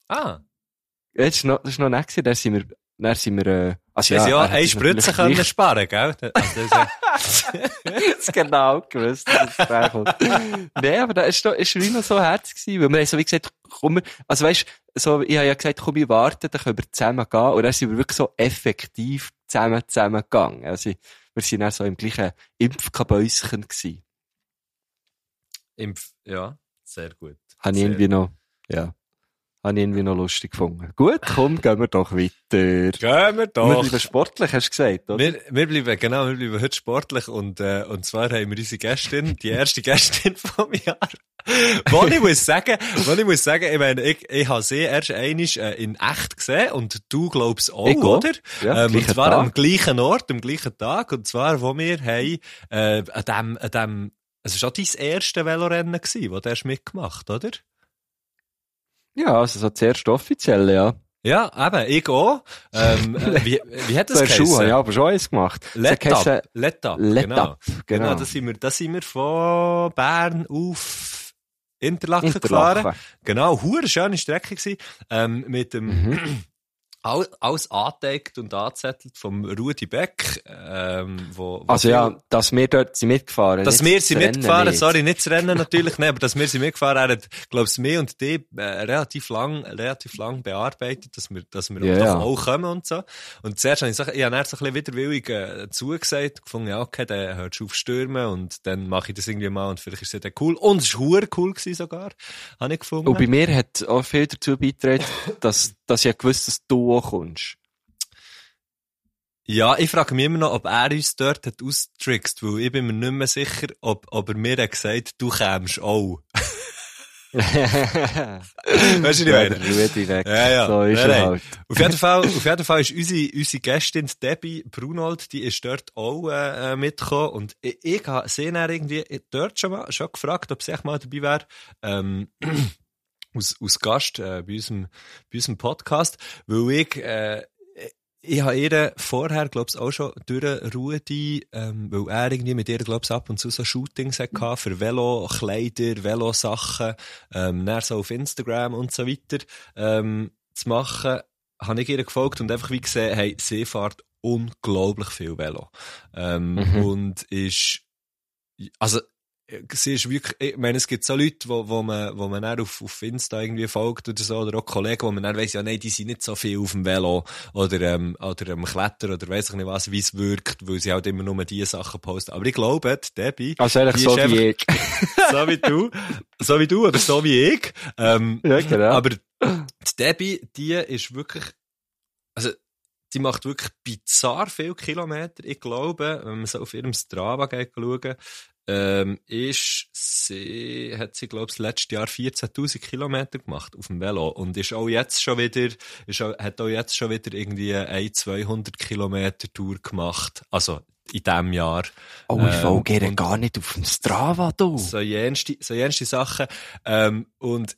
Ah, Ja, das ist noch, das ist noch nett gewesen. Dann sind wir, dann sind wir, äh, also ja, ja, eine Spritze können gleich- sparen, gell? Also, das ist genau gewusst, dass es kommt. Nein, aber da ist, ist noch so herzig gewesen, weil wir haben so wie gesagt, komm, wir- also weißt, so, ich habe ja gesagt, komm, wir warten, dann können wir zusammen gehen, und dann sind wir wirklich so effektiv zusammen, zusammen gegangen. Also, wir sind auch so im gleichen Impfkabäuschen gewesen. Impf, ja, sehr gut. Habe ich irgendwie noch, ja, habe ich irgendwie noch lustig gefunden. Gut, komm, gehen wir doch weiter. Gehen wir Wir doch. bleiben sportlich, hast du gesagt, oder? Wir, wir bleiben, genau, wir bleiben heute sportlich und, äh, und zwar haben wir unsere Gästin, die erste Gästin vom Jahr. Wo ich muss sagen, wo ich muss sagen, ich meine, ich, ich habe sie erst einmal äh, in echt gesehen und du glaubst auch, auch. oder? Ja, ähm, und zwar Tag. am gleichen Ort, am gleichen Tag und zwar, wo wir haben, äh, an dem, an dem es war auch dein erste Velorennen, gewesen, wo du hast mitgemacht, oder? Ja, also so das erste offizielle, ja. Ja, eben, ich auch. Ähm, äh, wie, wie hat das So in der Schule habe ich geheißen? aber schon eins gemacht. Das Let heisst, up, let up, Let genau. Up, Genau, genau. da sind wir, da sind wir von Bern auf Interlaken, gefahren. Interlaken. Genau, hure schöne Strecke gewesen, ähm, mit dem, Mhm. all, alles angedeckt und angezettelt vom Rudi Beck, ähm, wo, wo Also ja, dass wir dort sind mitgefahren. Dass nicht wir das Rennen mitgefahren, nicht. sorry, nicht das Rennen natürlich, nein, aber dass wir sie mitgefahren haben, hat, glaubst du, mir und die äh, relativ lang, relativ lang bearbeitet, dass wir, dass wir doch ja. auch kommen und so. Und zuerst habe ich, gesagt, ich habe dann so ein bisschen widerwillig äh, zugesagt, gefunden, ja, okay, dann hörst du auf stürmen und dann mache ich das irgendwie mal und vielleicht ist es dann cool. Und es war cool gewesen sogar, habe ich gefunden. Und bei mir hat auch viel dazu beigetragen, dass, dass ich gewusst dass du auch kommst. Ja, ich frage mich immer noch, ob er uns dort hat austrickst, weil ich bin mir nicht mehr sicher, ob, ob er mir hat gesagt, du kämst auch. Weißt du, wie ich meine? Ja, ja. So ist Nein, nein. halt. Auf jeden Fall, auf jeden Fall ist unsere, unsere Gästin Debbie Brunold, die ist dort auch äh, mitgekommen und ich, ich habe sie dann irgendwie dort schon mal schon gefragt, ob sie echt mal dabei wäre. Ähm, aus, aus Gast äh, bei, unserem, bei unserem Podcast, weil ich äh, ich habe ihr vorher, glaub's auch schon durch Rudi, ähm, weil er irgendwie mit ihr, glaub's ab und zu so Shootings hatte für Velokleider, Velosachen, ähm, dann so auf Instagram und so weiter, ähm, zu machen, habe ich ihr gefolgt und einfach wie gesehen, hey, sie fährt unglaublich viel Velo. Ähm, Mhm. und ist, also, sie ist wirklich, ich meine, es gibt so Leute, wo, wo man, wo man dann auf, auf Insta irgendwie folgt oder so, oder auch Kollegen, wo man dann weiss, ja, nein, die sind nicht so viel auf dem Velo, oder, ähm, oder am Klettern, oder weiss ich nicht was, wie es wirkt, weil sie halt immer nur diese Sachen posten. Aber ich glaube, Debbie, Also eigentlich Die so wie ich. so wie du, so wie du, oder so wie ich, ähm, Ja, genau. aber die Debbie, die ist wirklich, also, die macht wirklich bizarr viel Kilometer. Ich glaube, wenn man so auf ihrem Strava geht schauen, ähm, ist sie, hat sie, glaube ich, das letzte Jahr 14.000 Kilometer gemacht auf dem Velo und ist auch jetzt schon wieder, ist auch, hat auch jetzt schon wieder irgendwie eine 200 Kilometer Tour gemacht. Also, in diesem Jahr. Oh, ich Ähm, folge und- gar nicht auf dem Strava, du. so jenste, so jenste Sachen. Ähm, und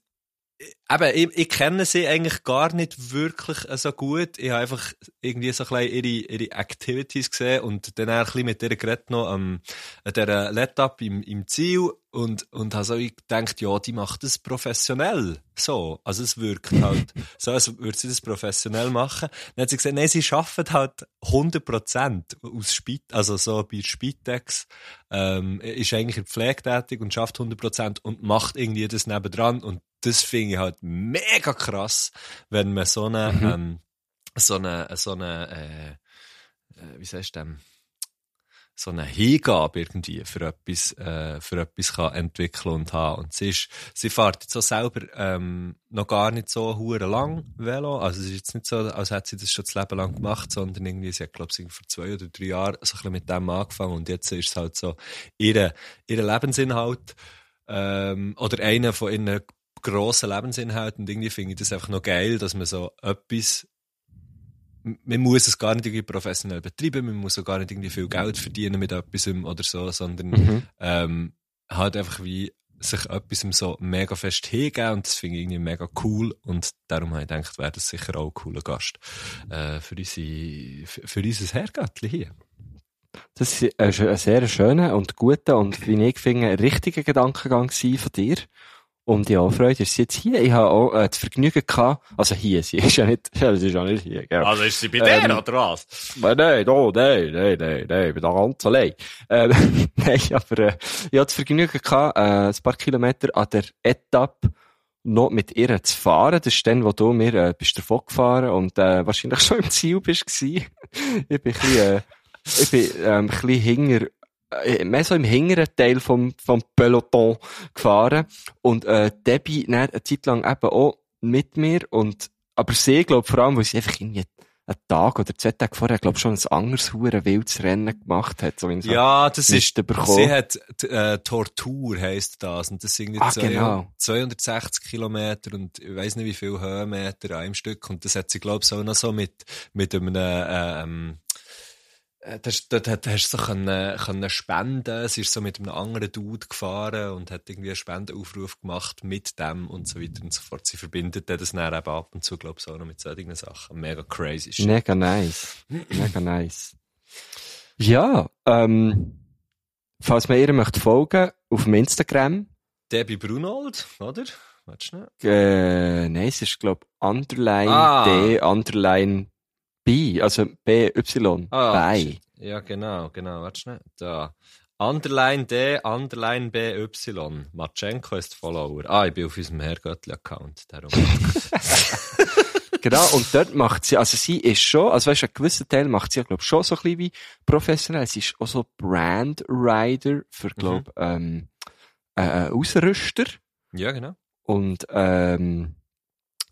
eben, ich, ich kenne sie eigentlich gar nicht wirklich äh, so gut. Ich habe einfach irgendwie so ein ihre, ihre Activities gesehen und dann auch ein bisschen mit ihr geredet noch an dieser Let-Up im, im Ziel und, und habe so gedacht, ja, die macht das professionell. So. Also es wirkt halt so, als würde sie das professionell machen. Dann hat sie gesagt, nein, sie arbeitet halt 100% aus Spit, also so bei Spitex, ähm, ist eigentlich in Pflege tätig und schafft 100% und macht irgendwie das nebendran und das finde ich halt mega krass, wenn man so eine, Mhm. ähm, so eine, so eine, äh, äh, wie sagst du dem? so eine Hingabe irgendwie für etwas, äh, für etwas kann entwickeln und haben. Und sie ist, sie fährt jetzt auch selber, ähm, noch gar nicht so hure lang Velo. Also es ist jetzt nicht so, als hätte sie das schon das Leben lang gemacht, sondern irgendwie, sie hat, glaube ich, vor zwei oder drei Jahren so ein bisschen mit dem angefangen und jetzt ist es halt so ihre, ihre Lebensinhalt, ähm, oder einer von ihren grossen Lebensinhalten und irgendwie finde ich das einfach noch geil, dass man so etwas man muss es gar nicht irgendwie professionell betreiben, man muss auch gar nicht irgendwie viel Geld verdienen mit etwas oder so, sondern Mhm. ähm, halt einfach wie sich etwas so mega fest hingeben und das finde ich irgendwie mega cool und darum habe ich gedacht, wäre das sicher auch ein cooler Gast äh, für, unsere, für, für unser Herrgöttli hier. Das war ein sehr schöner und guter und, wie ich finde, ein richtiger Gedankengang von dir. Und ja, Freude ist sie jetzt hier. Ich habe auch äh, das Vergnügen gehabt, also hier, sie ist ja nicht, sie ist ja nicht hier, gell. Also ist sie bei dir, Ähm, oder was? Nein, nein, oh, nein, nein, nein, nein, ich bin da ganz allein. Ähm, nein, aber äh, ich hatte das Vergnügen gehabt, äh, ein paar Kilometer an der Etappe noch mit ihr zu fahren. Das ist dann, wo du mir äh, bist davon gefahren und äh, wahrscheinlich schon im Ziel bist gsi. ich bin ein bisschen, äh, ich bin ähm, ein bisschen hinger, mehr so im hinteren Teil vom, vom Peloton gefahren und äh, Debbie dann eine Zeit lang eben auch mit mir und aber sie, glaube vor allem, weil sie einfach irgendwie einen Tag oder zwei Tage vorher, glaube schon ein anderes hure wildes Rennen gemacht hat. So Ja, das ist, mitbekommen. sie hat, äh, Tortur heisst das, und das sind Ah, zwei- genau. 260 Kilometer und ich weiß nicht wie viel Höhenmeter an einem Stück, und das hat sie, glaube ich, auch noch so mit, mit einem, ähm, äh, dort hast du so können, können spenden. Sie ist so mit einem anderen Dude gefahren und hat irgendwie einen Spendenaufruf gemacht mit dem und so weiter und so fort. Sie verbindet das dann eben ab und zu, glaube ich, auch noch mit solchen Sachen. Mega crazy. shit. Mega nice. Mega nice. Ja, ähm, falls man ihr möchte folgen, auf dem Instagram, Debbie Brunold, oder? Warte schnell. äh, nein, es ist, glaub, Underline Ah. D, Underline B, also B-Y, Ah, bei. Ja, genau, genau. Warte schnell. Da. Underline D, Underline BY. Matschenko ist Follower. Ah, ich bin auf unserem Herrgöttli-Account. Darum. Genau, und dort macht sie, also sie ist schon, also weißt du, einen gewissen Teil macht sie ja, glaub schon so ein bisschen wie professionell. Sie ist auch so Brand Rider für, glaub, ähm, äh, Ausrüster. ja, genau. Und, ähm,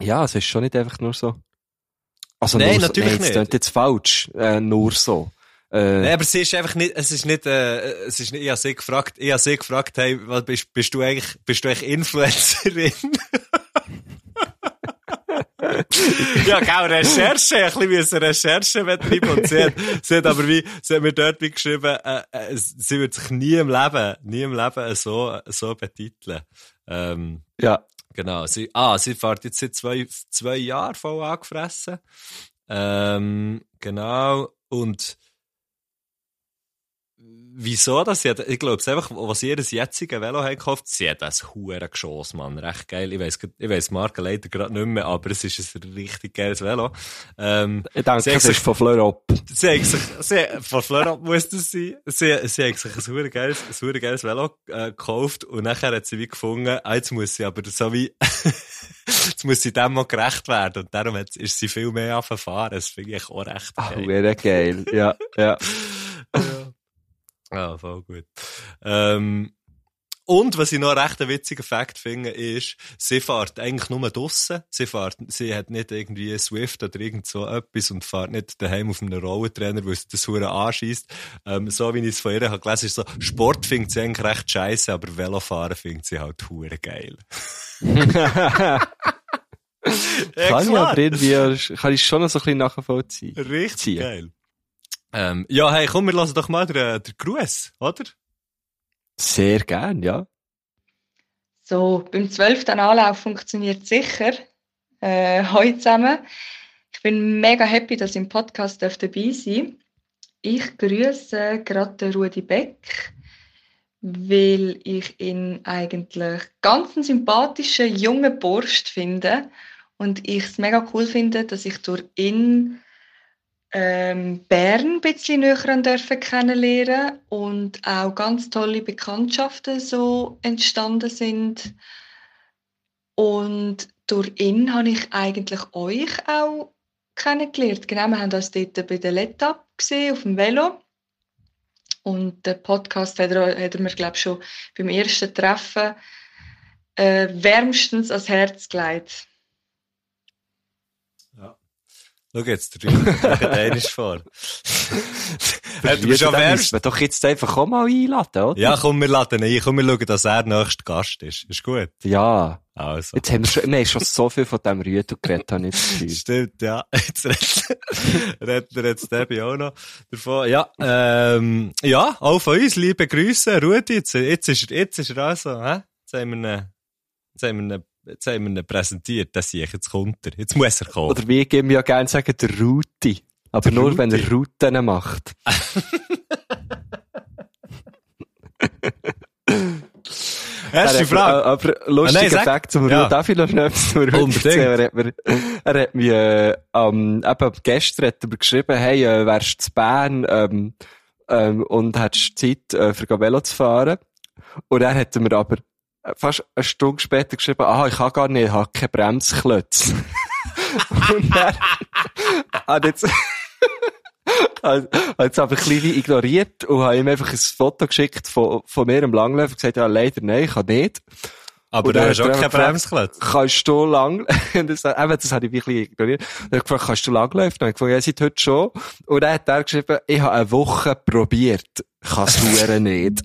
ja, es ist schon nicht einfach nur so. Also Nein, nur natürlich nein, nicht. Das klingt jetzt falsch, äh, nur so. Äh, Nein, aber sie ist einfach nicht, es ist nicht, äh, es ist nicht, ich habe sie gefragt, ich habe sie gefragt, hey, was, bist, bist du eigentlich, bist du eigentlich Influencerin? ja, genau, Recherche, ein bisschen müssen Recherche betreiben und sie hat, sie hat aber wie, sie hat mir dort wie geschrieben, äh, äh, sie wird sich nie im Leben, nie im Leben so, so betiteln. Ähm, ja. Genau. Sie, ah, sie fährt jetzt seit zwei, zwei Jahren voll angefressen. Ähm, genau. Und wieso das? Sie hat, ich glaube, es einfach, was ihr das jetzige Velo hat gekauft, sie hat ein hure Geschoss, Mann. Recht geil. Ich weiss, ich weiss Marke leider gerade nicht mehr, aber es ist ein richtig geiles Velo. Ähm, Ich denke, Sie das sich- ist von Fleurop. sie hat sich, sie, von Fleur muss das sein. Sie, sie hat sich ein hure geiles, ein hure geiles Velo, äh, gekauft und nachher hat sie wie gefunden, ah, jetzt muss sie aber so wie, jetzt muss sie dem mal gerecht werden und darum hat, ist sie viel mehr auf fahren. Das finde ich auch recht geil. wäre geil. Ja. Ja. Ah, voll gut. Ähm, und was ich noch einen recht witzigen Fakt finde, ist, sie fährt eigentlich nur draussen. Sie fährt, sie hat nicht irgendwie Swift oder irgend so etwas und fährt nicht daheim auf einem Rollentrainer, weil sie das hure anschießt. Ähm, so wie ich es von ihr habe gelesen, ist so, Sport findet sie eigentlich recht scheiße, aber Velofahren findet sie halt hure geil. Ja, kann ich aber irgendwie, kann ich schon noch so ein bisschen nachvollziehen. Richtig ziehen. geil. Ähm, ja, hey, komm, wir lassen doch mal den, den Gruß, oder? Sehr gern, ja. So, beim zwölften Anlauf funktioniert sicher. Äh, heute zusammen. Ich bin mega happy, dass ich im Podcast dabei sein Ich grüße gerade Rudi Beck, weil ich ihn eigentlich ganz einen sympathischen jungen Bursch finde und ich es mega cool finde, dass ich durch ihn ähm, Bern ein bisschen näher dürfen kennenlernen und auch ganz tolle Bekanntschaften so entstanden sind. Und durch ihn habe ich eigentlich euch auch kennengelernt. Genau, wir haben uns dort bei der Letap gesehen, auf dem Velo. Und den Podcast hat er, hat er mir, glaube ich, schon beim ersten Treffen äh, wärmstens ans Herz gelegt. Schau jetzt, der Rüdiger einiges vor. Hat er schon Den wärmst? müssen wir doch jetzt einfach auch mal einladen, oder? Ja, komm, wir laden ihn ein. Komm, wir schauen, dass er nächster Gast ist. Ist gut? Ja. Also. Jetzt haben wir schon, wir haben schon so viel von dem Rüdo geredet, habe ich das Gefühl. Stimmt, ja. Jetzt redet, er jetzt Debbie auch noch davon. Ja, ähm, ja, auch von uns, liebe Grüße, Rudi. Jetzt, jetzt ist er, jetzt ist er also, hä? Jetzt haben wir ihn, jetzt haben wir ihn, jetzt haben wir ihn präsentiert. Das sehe ich, jetzt kommt er. Jetzt muss er kommen. Oder wie geben wir ja gerne sagen, der Ruti. Aber Der nur, wenn Ruti. er Routen macht. Erste Er Frage. äh, Aber Ah, lustiger sag- Fakt zum. Ruth, darf ich noch schnell etwas zum erzählen? Er hat mir, er hat mir, äh, ähm, eben gestern hat er geschrieben, hey, äh, wärst du zu Bern, ähm, ähm, und hättest Zeit, äh, für Velo zu fahren. Und er hat mir aber fast eine Stunde später geschrieben, ah, ich kann gar nicht, ich habe keine Bremsklötze. und er hat jetzt, hat jetzt aber ein bisschen ignoriert und habe ihm einfach ein Foto geschickt von, von mir im Langlauf und gesagt, ja, leider nein, ich kann nicht. Aber du hast hat auch er keinen einfach gefragt, Bremsklötz. Kannst du lang, das, eben, das habe ich wirklich ignoriert. Er hat gefragt, kannst du langlaufen? Dann habe ich gefragt, ja, seit heute schon. Und dann hat er geschrieben, ich habe eine Woche probiert. Kann's hure nicht.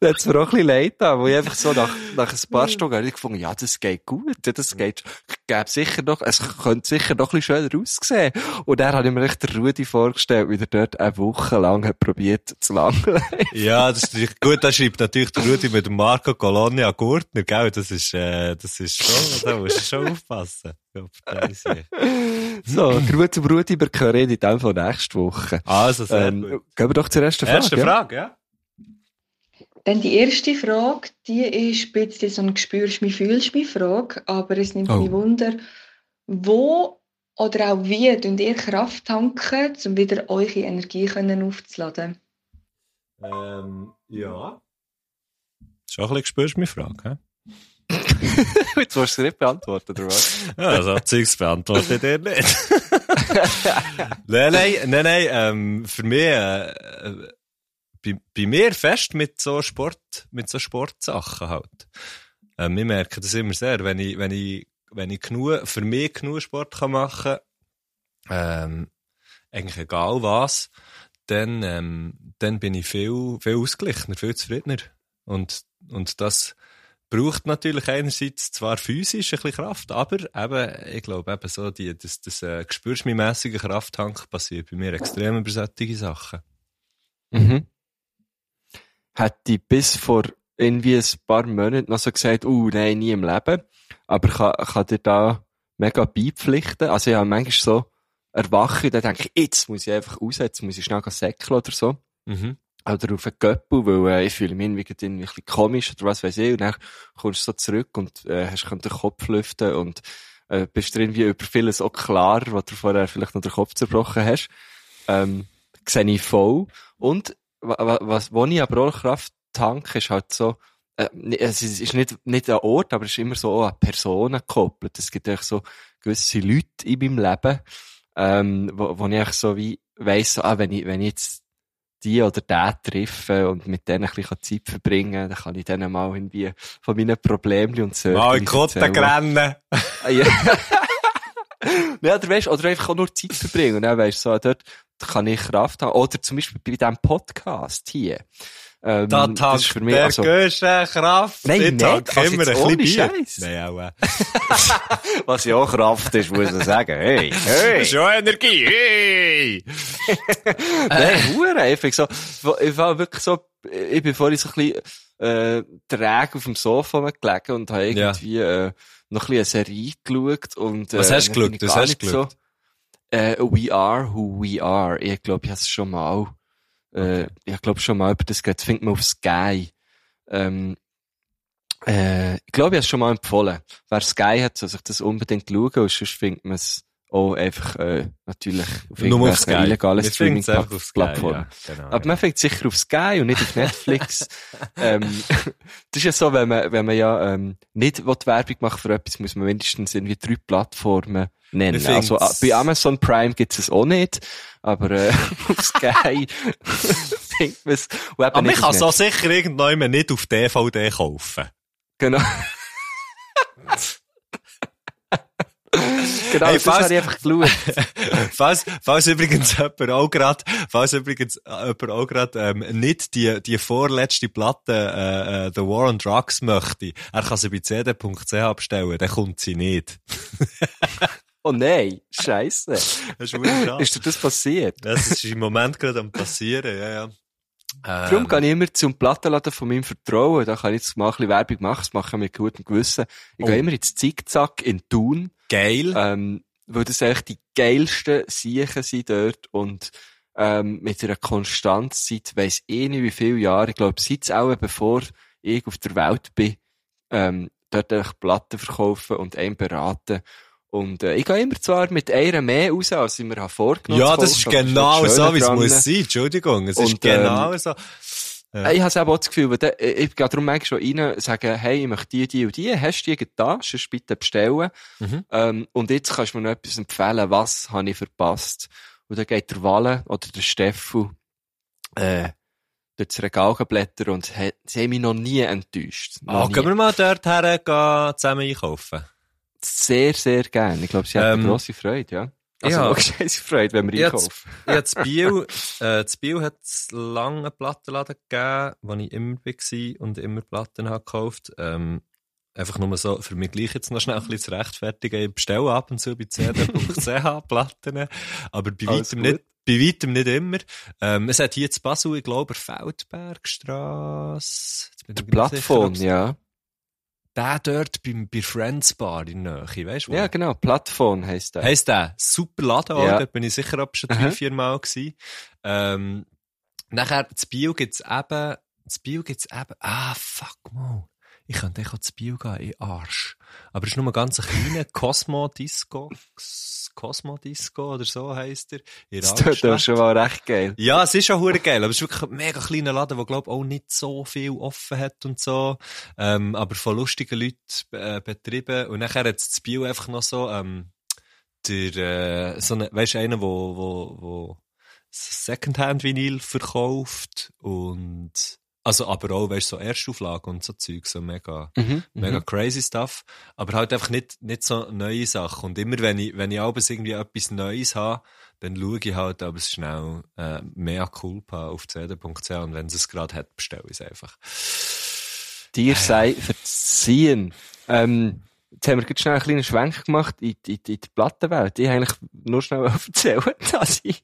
Dann hat's mir auch ein bisschen leid da, wo ich einfach so nach, nach ein paar Stunden habe ich gefunden, ja, das geht gut, ja, das geht, gäbe sicher noch, es könnte sicher noch ein bisschen schöner aussehen. Und dann habe ich mir echt den Rudi vorgestellt, wie er dort eine Woche lang hat probiert zu langen. Ja, das ist natürlich gut, da schreibt natürlich der Rudi mit Marco Colonia Gurtner, gell? Das ist, äh, das ist schon, da musst du schon aufpassen. Ja, so, Grüße zum Rudi, wir hören in dem Fall nächste Woche. Also, sehr Ähm, gut. gehen wir doch zur ersten Frage. Erste ja? Frage, ja? Dann die erste Frage, die ist ein bisschen so ein «Spürst mich, fühlst mich» Frage, aber es nimmt Oh. mich Wunder, wo oder auch wie tun ihr Kraft tanken, um wieder eure Energie können aufzuladen? Ähm, ja. Schon ein bisschen gespürst meine Frage, hä? Jetzt musst du sie nicht beantworten, oder was? Ja, also Zeugs beantworte ich dir nicht. nein, nein, nein, nein, ähm, für mich, äh, bei, bei mir fest mit so Sport, mit so Sportsachen halt. Ähm, wir merken das immer sehr, wenn ich, wenn ich, wenn ich genug, für mich genug Sport kann machen, ähm, eigentlich egal was, dann, ähm, dann bin ich viel, viel ausgeglichener, viel zufriedener. Und, und das, braucht natürlich einerseits zwar physisch ein bisschen Kraft, aber eben, ich glaube eben so, die, das, das äh, gespürsmässige Krafttank passiert bei mir extrem über solche Sachen. Mhm. Hätte ich bis vor irgendwie ein paar Monaten noch so gesagt, uh, nein, nie im Leben. Aber ich kann, kann dir da mega beipflichten. Also ich habe manchmal so erwache, dann denke ich, jetzt muss ich einfach raus, jetzt muss ich schnell säckeln oder so. Mhm. Oder auf einen Göppel, weil äh, ich fühle mich irgendwie irgendwie ein bisschen komisch oder was weiß ich. Und dann kommst du so zurück und äh, hast den Kopf lüften und äh, bist dir irgendwie über vieles auch klarer, was du vorher vielleicht noch den Kopf zerbrochen hast. Ähm, sehe ich voll. Und was, wo ich aber auch Kraft tanke, ist halt so, äh, es ist nicht, nicht ein Ort, aber es ist immer so auch an Personen gekoppelt. Es gibt echt so gewisse Leute in meinem Leben, ähm, wo, wo ich so wie weiss, so, ah, wenn ich, wenn ich jetzt die oder den treffe und mit denen ein bisschen Zeit verbringen, dann kann ich denen mal irgendwie von meinen Problemen und so. Mal in die Kotte rennen. Ah, Ja. oder weißt, oder einfach auch nur Zeit verbringen. Und dann weisst du, so, dort kann ich Kraft haben. Oder zum Beispiel bei diesem Podcast hier. Ähm, Da das ist für mich, also, Kraft. Nein, ich nicht. Also immer ein bisschen. Nein, auch äh. was ja auch Kraft ist, muss ich sagen. Hey, hey. Schon Energie, hey! Nein, hure einfach so. Ich war wirklich so, ich bin vorhin so ein bisschen, äh, träge auf dem Sofa gelegen und habe Ja. irgendwie, äh, noch ein bisschen eine Serie geschaut und, äh, Was hast du geschaut? Was hast du geschaut? So, äh, We Are Who We Are. Ich glaube, ich habe es schon mal, äh, ich glaube schon mal über das geht, findet man auf Sky. Ähm, äh, ich glaube, ich habe es schon mal empfohlen. Wer Sky hat, soll sich das unbedingt schauen, und sonst findet man es auch einfach, äh, natürlich auf Nur auf Sky. Sky, Streaming-Plattformen. ja, genau, Aber man fängt sicher auf Sky und nicht auf Netflix. ähm, das ist ja so, wenn man, wenn man ja ähm, nicht Werbung machen für etwas, muss man mindestens irgendwie drei Plattformen nennen. Wir Also äh, bei Amazon Prime gibt es auch nicht, aber äh, auf Sky findet man es. Aber man kann es auch sicher irgendwann nicht auf DVD kaufen. Genau. genau, Hey, das falls- habe ich einfach geschaut. falls, falls übrigens jemand auch grad, falls übrigens äh, jemand auch grad, ähm, nicht die, die vorletzte Platte, äh, äh, The War on Drugs möchte, er kann sie bei cd.ch abstellen, dann kommt sie nicht. Oh nein, scheiße. Das ist. Ist dir das passiert? Das ist im Moment gerade am passieren, ja, ja. Darum Ähm, gehe ich immer zum Plattenladen von meinem Vertrauen. Da kann ich jetzt mal ein bisschen Werbung machen. Das mache ich mit gutem Gewissen. Ich Oh. gehe immer ins Zickzack in Thun, geil. ähm, weil das echt die geilsten Siechen sind dort und ähm, mit einer Konstanz seit weiss ich nicht wie viele Jahre. Ich glaube, seit auch bevor ich auf der Welt bin, ähm, dort Platten verkaufen und einen beraten. Und äh, ich gehe immer zwar mit einer mehr raus, als ich mir habe vorgenommen ja, zu das ist genau das so, wie es muss sein. Entschuldigung, es ist Und, ähm, genau so. Ja. Äh, Ich habe eben auch das Gefühl, weil äh, ich gehe darum manchmal schon rein, sagen, hey, ich möchte die, die und die, hast du die da, sonst bitte bestellen. Mhm. Ähm, und jetzt kannst du mir noch etwas empfehlen, was habe ich verpasst. Und dann geht der Walle oder der Steffu, äh, durchs Regal blättern und he, sie haben mich noch nie enttäuscht. Noch Ah, nie. können wir mal dort her gehen, zusammen einkaufen? Sehr, sehr gerne. Ich glaube, sie haben Ähm, grosse Freude, ja. Also, Ja. scheiße Freude, wenn wir einkaufen. Ja, das Biel, äh, Biel hat es lange einen Plattenladen gegeben, wo ich immer war und immer Platten habe gekauft. Ähm, einfach nur so, für mich gleich jetzt noch schnell ein bisschen zu rechtfertigen. Ich bestelle ab und zu bei cd.ch Platten, aber bei Alles weitem gut. nicht, bei weitem nicht immer. Ähm, es hat hier zu Basel, ich glaube, Feldbergstrasse. Ich sicher, Plattform, ja. Der dort beim, bei Friends Bar in der Nähe, weißt du? Ja, genau, Plattform heisst der. Heisst der, super Laden, Ja. dort bin ich sicher ab schon drei, vier Mal gewesen. Ähm, nachher, das Bio gibt's eben, das Bio gibt's eben, ah, fuck mal. Ich könnte echt das Bio gehen, in Arsch. Aber es ist nur ein ganz kleiner Cosmo Disco, Cosmo Disco oder so heisst er. Das tut doch schon mal recht geil. Ja, es ist schon hure geil, aber es ist wirklich ein mega kleiner Laden, der glaub auch nicht so viel offen hat und so, ähm, aber von lustigen Leuten äh, betrieben. Und nachher hat das Bio einfach noch so, ähm, der, äh, so eine, weißt du, einer, wo, wo, wo Secondhand-Vinyl verkauft und, also aber auch, weißt du, so Erstauflage und so Zeug, so mega, Mhm. mega crazy Stuff, aber halt einfach nicht, nicht so neue Sachen. Und immer wenn ich, wenn ich abends irgendwie etwas Neues habe, dann schaue ich halt, ob es schnell äh, mehr Culpa auf cd.ch und wenn es es gerade hat, bestelle ich es einfach. Dir sei verziehen. Ähm, jetzt haben wir gerade schnell einen kleinen Schwenk gemacht in, in, in die Plattenwelt. Ich eigentlich nur schnell erzählen, dass ich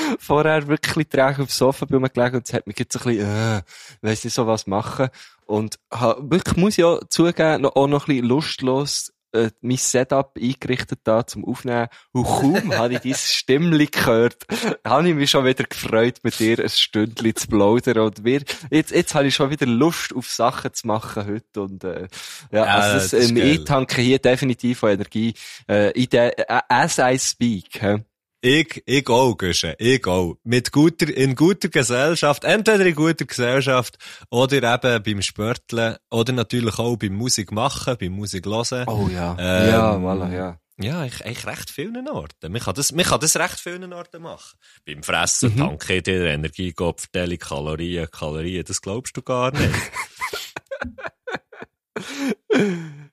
vorher wirklich träge auf dem Sofa bin gelegen und es hat mich jetzt ein bisschen, äh, weiss nicht so was machen. Und ha, wirklich, muss auch zugeben, noch, auch noch ein bisschen lustlos äh, mein Setup eingerichtet da zum Aufnehmen. Und kaum habe ich dieses Stimmli gehört, habe ich mich schon wieder gefreut, mit dir ein Stündchen zu plaudern. Und wir, jetzt, jetzt habe ich schon wieder Lust auf Sachen zu machen heute. Und, äh, ja, Ja, also das, das ähm, ich tanke hier definitiv von Energie, äh, in der, äh, as I speak, hä? Ich, ich auch, Güsche, ich auch. Mit guter, in guter Gesellschaft, entweder in guter Gesellschaft oder eben beim Sporteln oder natürlich auch beim Musik machen, beim Musik hören. Oh ja. Ähm, ja, voilà, ja. Ja, ich, eigentlich recht vielen Orten. Man kann das, man kann das recht vielen Orten machen. Beim Fressen, Mhm. Tanken ich dir Energie, Verteilung, Kalorien, Kalorien, das glaubst du gar nicht.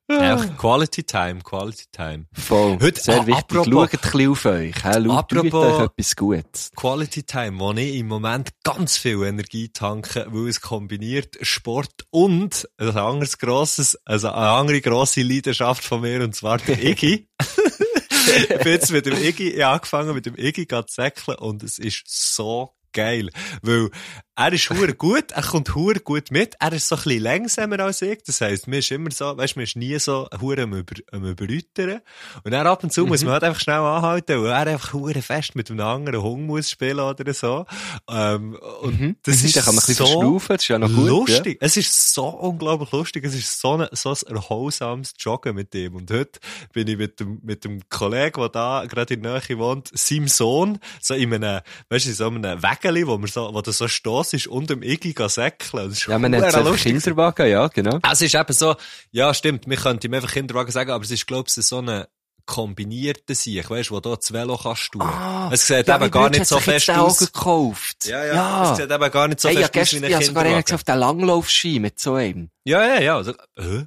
Einfach Quality Time, Quality Time. Voll. Heute- Sehr ah, wichtig. apropos- Schaut ein bisschen auf euch. Hä? Schaut Apropos- euch etwas Gutes. Quality Time, wo ich im Moment ganz viel Energie tanke, weil es kombiniert Sport und ein anderes grosses, also eine andere grosse Leidenschaft von mir, und zwar der Iggy. ich bin jetzt mit dem Iggy, ich angefangen mit dem Iggy zu säckeln und es ist so geil. Weil er ist hure gut, er kommt hure gut mit, er ist so ein bisschen langsamer als ich, das heisst, mir ist immer so, weißt, mir ist nie so hure am, über, am überrüttern. Und dann ab und zu muss man halt einfach schnell anhalten, weil er einfach hure fest mit einem anderen Hund muss spielen oder so. Ähm, und das Mhm. ist Da kann man ein bisschen so verschnaufen, das ist ja noch gut. lustig. Es ist so unglaublich lustig. Es ist so, ein so ein erholsames Joggen mit dem. Und heute bin ich mit dem, mit dem Kollegen, der da gerade in der Nähe wohnt, seinem Sohn, so in einem, weißt du, in so einem Wägeli, wo man so, wo du so stoss ist und dem. Das ist Ja, ja man nennt es. Kinderwagen, ja, genau. Es ist eben so, ja, stimmt, wir könnten ihm einfach Kinderwagen sagen, aber es ist, glaub ich, so eine kombinierte Sicht, weißt du, wo du das Velo kannst tun. es sieht ja, eben gar nicht so fest aus. gekauft. Ja, ja, es sieht eben gar nicht so hey, ja, fest aus gestern, wie ein ja, sogar einer auf den Langlaufski mit so einem. Ja, ja, ja. Also, äh?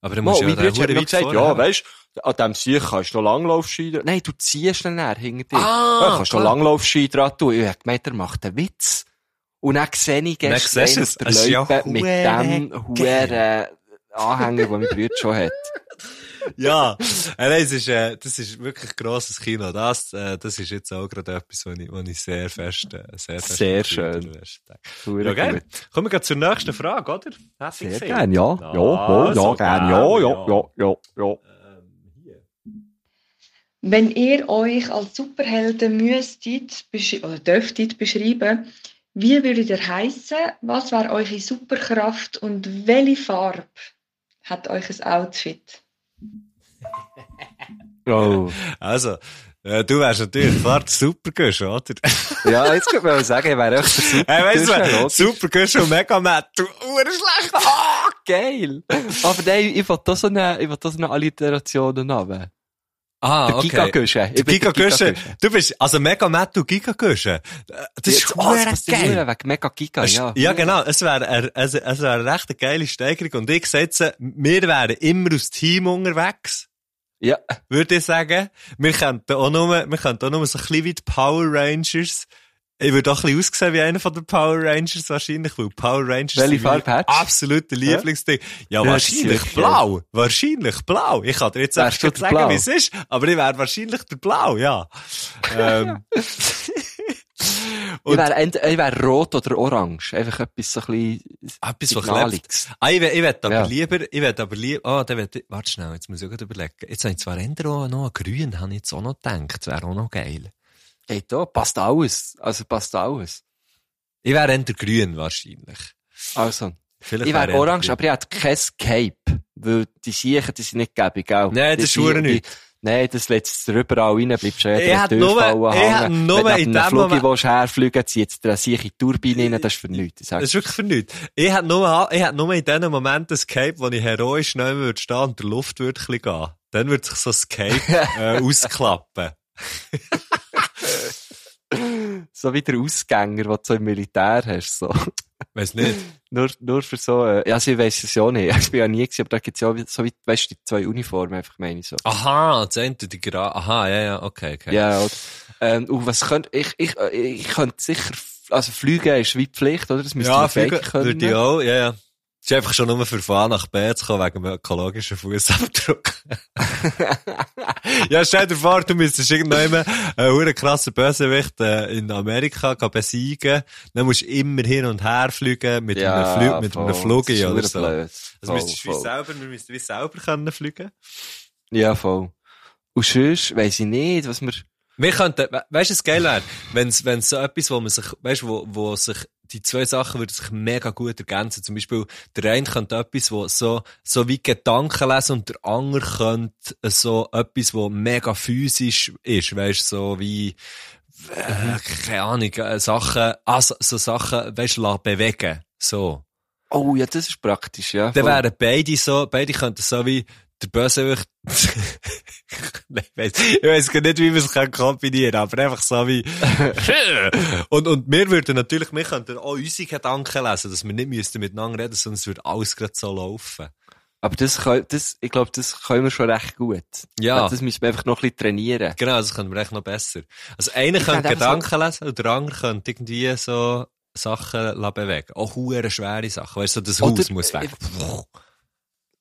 Aber dann musst du ja den Huren weit gesagt, ja, weisst an dem Sieg kannst du Langlaufski Nein, du ziehst ihn näher hinter dir. Ah, ja, kannst du Langlaufski dran tun. Ich hab gemeint, er macht einen Witz. Und dann sehe ich gestern auf der ist ja mit dem huren Anhänger, den mein Bruder schon hat. Ja, äh, nein, es ist, äh, das ist wirklich grosses Kino. Das, äh, das ist jetzt auch gerade etwas, was ich, was ich sehr fest, äh, sehr fest Sehr schön. Ja, gut. Kommen wir zur nächsten Frage, oder? Happy Sehr Feet. gern, ja. Ja, ja, ja, so gern, ja, ja, ja, ja, ja. Ähm. Wenn ihr euch als Superhelden müsstet besch- oder dürftet beschreiben, wie würdet ihr heißen? Was wäre eure Superkraft und welche Farbe hat euch ein Outfit? Oh. Also, äh, du wärst natürlich klar der Supergusch, oder? Ja, jetzt könnte man sagen, ich wäre echt der Super. Hey, weißt Das du. Supergusch und Megamat, du urschlecht. Ah, geil! Aber nein, ich will da so eine, ich will da so eine Alliteration haben. Ah, Der Gigagüsche. Der Gigagüsche. Du bist, also Megamat und Gigagüsche. Das ist Jetzt, hure was, was geil. Wegen Mega Giga, Es- ja. ja, genau. Es wäre, also, es wäre eine recht geile Steigerung. Und ich setze, wir wären immer aus Team unterwegs. Ja, würde ich sagen. Wir könnten auch nur, wir könnten auch nur so ein bisschen wie die Power Rangers. Ich würde auch ein bisschen aussehen wie einer von den Power Rangers wahrscheinlich, weil Power Rangers Welche Farbe du? absolute Lieblingsding. Ja, Ja, wahrscheinlich blau. Wahrscheinlich blau. Ich kann dir jetzt Wärst einfach nicht sagen, wie es ist, aber ich wäre wahrscheinlich der Blau, ja. ähm. ich Und wäre ich wär rot oder orange. Einfach etwas so ein bisschen etwas, was klebt. Ah, ich will aber Ja. lieber, ich will aber lieber, ah, dann will ich, warte schnell, jetzt muss ich auch überlegen. Jetzt habe ich zwar eher auch noch grün, habe ich jetzt auch noch gedacht, wäre auch noch geil. Hey, da passt alles. Also passt alles. Ich wäre eher grün wahrscheinlich. Also, Vielleicht ich wäre eher orange, aber ich hätte kein Cape. Weil die Siechen, die sind nicht gäbig, gell? Nein, das ist die- nicht. Nein, das lässt dir überall rein, bleibst du ja nur- ich hätte nur in Wenn du Flug Moment- willst herfliegen, zieht dir eine sieche Turbine rein, das ist für nichts. Ich Das ist wirklich für nichts. Ich hätte nur, ich hätte nur in diesem Moment ein Cape, wo ich heroisch schnell würde stehen und der Luft würde ein bisschen gehen. Dann würde sich so das Cape äh, ausklappen. So wie der Ausgänger, den du so im Militär hast, so. Weiss nicht. Nur, nur für so, äh, ja, also ich weiss es ja nicht. Ich bin ja nie gewesen, aber da gibt's ja auch so wie, weißt du, die zwei Uniformen, einfach meine ich so. Aha, das Ende, die Gra Aha, ja, ja, okay, okay. Ja, oder? Ähm, und was könnte, ich, ich, äh, ich könnte sicher, also fliegen ist wie Pflicht, oder? Das müsste ja fliegen können. auch, ja, ja. Es ist einfach schon nur für A nach B zu kommen, wegen dem ökologischen Fußabdruck. ja, stell dir vor, du müsstest irgendwann einen hure krassen Bösewicht äh, in Amerika besiegen. Dann musst du immer hin und her fliegen mit einem, Flü mit einem Flugi das oder ist so. blöd. Also Voll, müsstest du wie voll. selber, wir müssten wie selber können fliegen. Ja, voll. Und sonst weiss ich nicht, was wir, Wir könnten, we- weißt du, was geil wäre? Wenn's, wenn's so etwas, wo man sich, weißt du, wo, wo sich, die zwei Sachen würden sich mega gut ergänzen. Zum Beispiel, der eine könnte etwas, wo so, so wie Gedanken lesen und der andere könnte so etwas, wo mega physisch ist, weißt du, so wie, äh, keine Ahnung, äh, Sachen, ah, so, so Sachen, weißt du, bewegen. So. oh ja, das ist praktisch, ja. Dann wären beide so, beide könnten so wie der Bösewicht. Ich weiss gar nicht, wie man es kann kombinieren kann, aber einfach so wie. und, und wir würden natürlich, wir könnten auch unsere Gedanken lesen, dass wir nicht müssten miteinander reden, sondern es würde alles gerade so laufen. Aber das, können- das, ich glaube, das können wir schon recht gut. Ja. Das müssen wir einfach noch ein bisschen trainieren. Genau, das können wir echt noch besser. Also einer Ich könnte Gedanken lesen und der andere könnte irgendwie so Sachen bewegen. Auch hure schwere Sachen. Weißt du, so das Oder- Haus muss weg.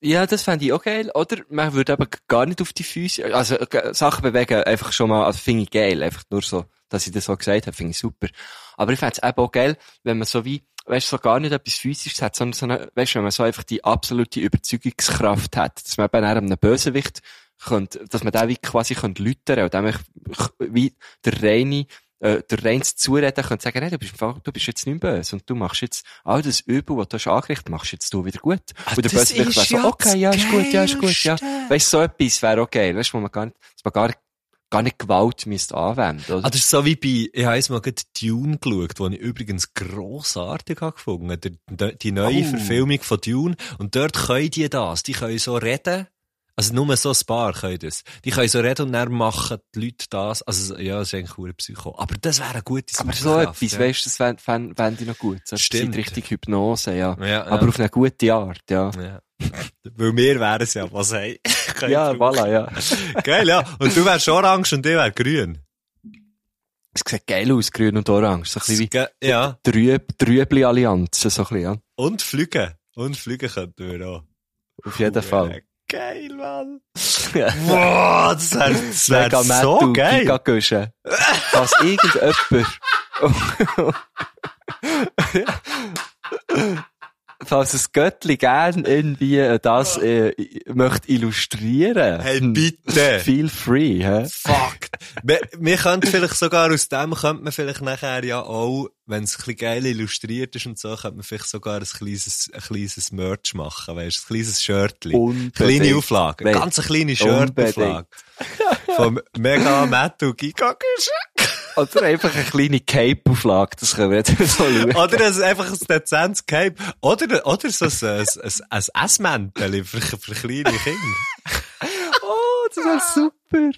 Ja, das fände ich auch geil. Oder man würde aber gar nicht auf die Füße, also äh, Sachen bewegen, einfach schon mal, also finde ich geil. Einfach nur so, dass ich das so gesagt habe, finde ich super. Aber ich fände es eben auch geil, wenn man so wie, weißt du, so gar nicht etwas Physisches hat, sondern so eine, weißt du, wenn man so einfach die absolute Überzeugungskraft hat, dass man eben auch einem Bösewicht könnte, dass man den wie quasi könnte läutern und dem wie der reine, äh, der reins Zureden könnte sagen, nein, du bist, du bist jetzt nicht böse und du machst jetzt all das Übel, was du hast angerichtet, machst jetzt du wieder gut. und der ist wäre so, okay, ja, ist gut, ja, ist gut, ja. Weißt du, so etwas wäre geil, weißt du, wo man gar nicht, dass man gar, gar nicht Gewalt müsste anwenden, oder? Ah, das ist so wie bei, ich habe mal gerade Dune geschaut, die ich übrigens grossartig habe gefunden. Der, die neue Oh. Verfilmung von Dune. Und dort können die das. Die können so reden. Also nur so ein paar können das. Die können so reden und dann machen die Leute das. Also, ja, das ist eigentlich ein Psycho. Aber das wäre eine gute aber so etwas, ja. weißt du, das fände fänd, fänd ich noch gut. So Stimmt. in Richtung Hypnose, ja. Ja, ja. Aber auf eine gute Art, ja. ja. Weil wir wären es ja, was hey. Ja, voilà, ja. Geil, ja. Und du wärst orange und ich wäre grün. Es sieht geil aus, grün und orange. So ein bisschen wie Ja. Trüb, Trübli-Allianz, so ein bisschen, ja. Und fliegen. Und fliegen könnten wir auch. Auf jeden Fall. Geil, Mann. Boah, das wäre das wär so Mattu, geil. Gigaguschen. Falls irgendjemand, falls das Göttli gern irgendwie äh, das äh, möchte illustrieren. Hey, bitte. Feel free, hä? Fuck. wir, wir könnten vielleicht sogar aus dem, könnte man vielleicht nachher ja auch, wenn es ein geil illustriert ist und so, könnte man vielleicht sogar ein kleines, ein kleines Merch machen, weißt ein kleines Shirtli. Unbedingt. Kleine Auflage. Nein. Ganz eine kleine Shirtauflage. Vom Mega Metal Gigaguschen. Oder einfach eine kleine Cape-Auflage, das können wir jetzt so schauen. Oder ein, einfach ein dezentes Cape. Oder, oder so ein, ein, ein, ein Essmäntel für, für kleine Kinder. Oh, das wäre super.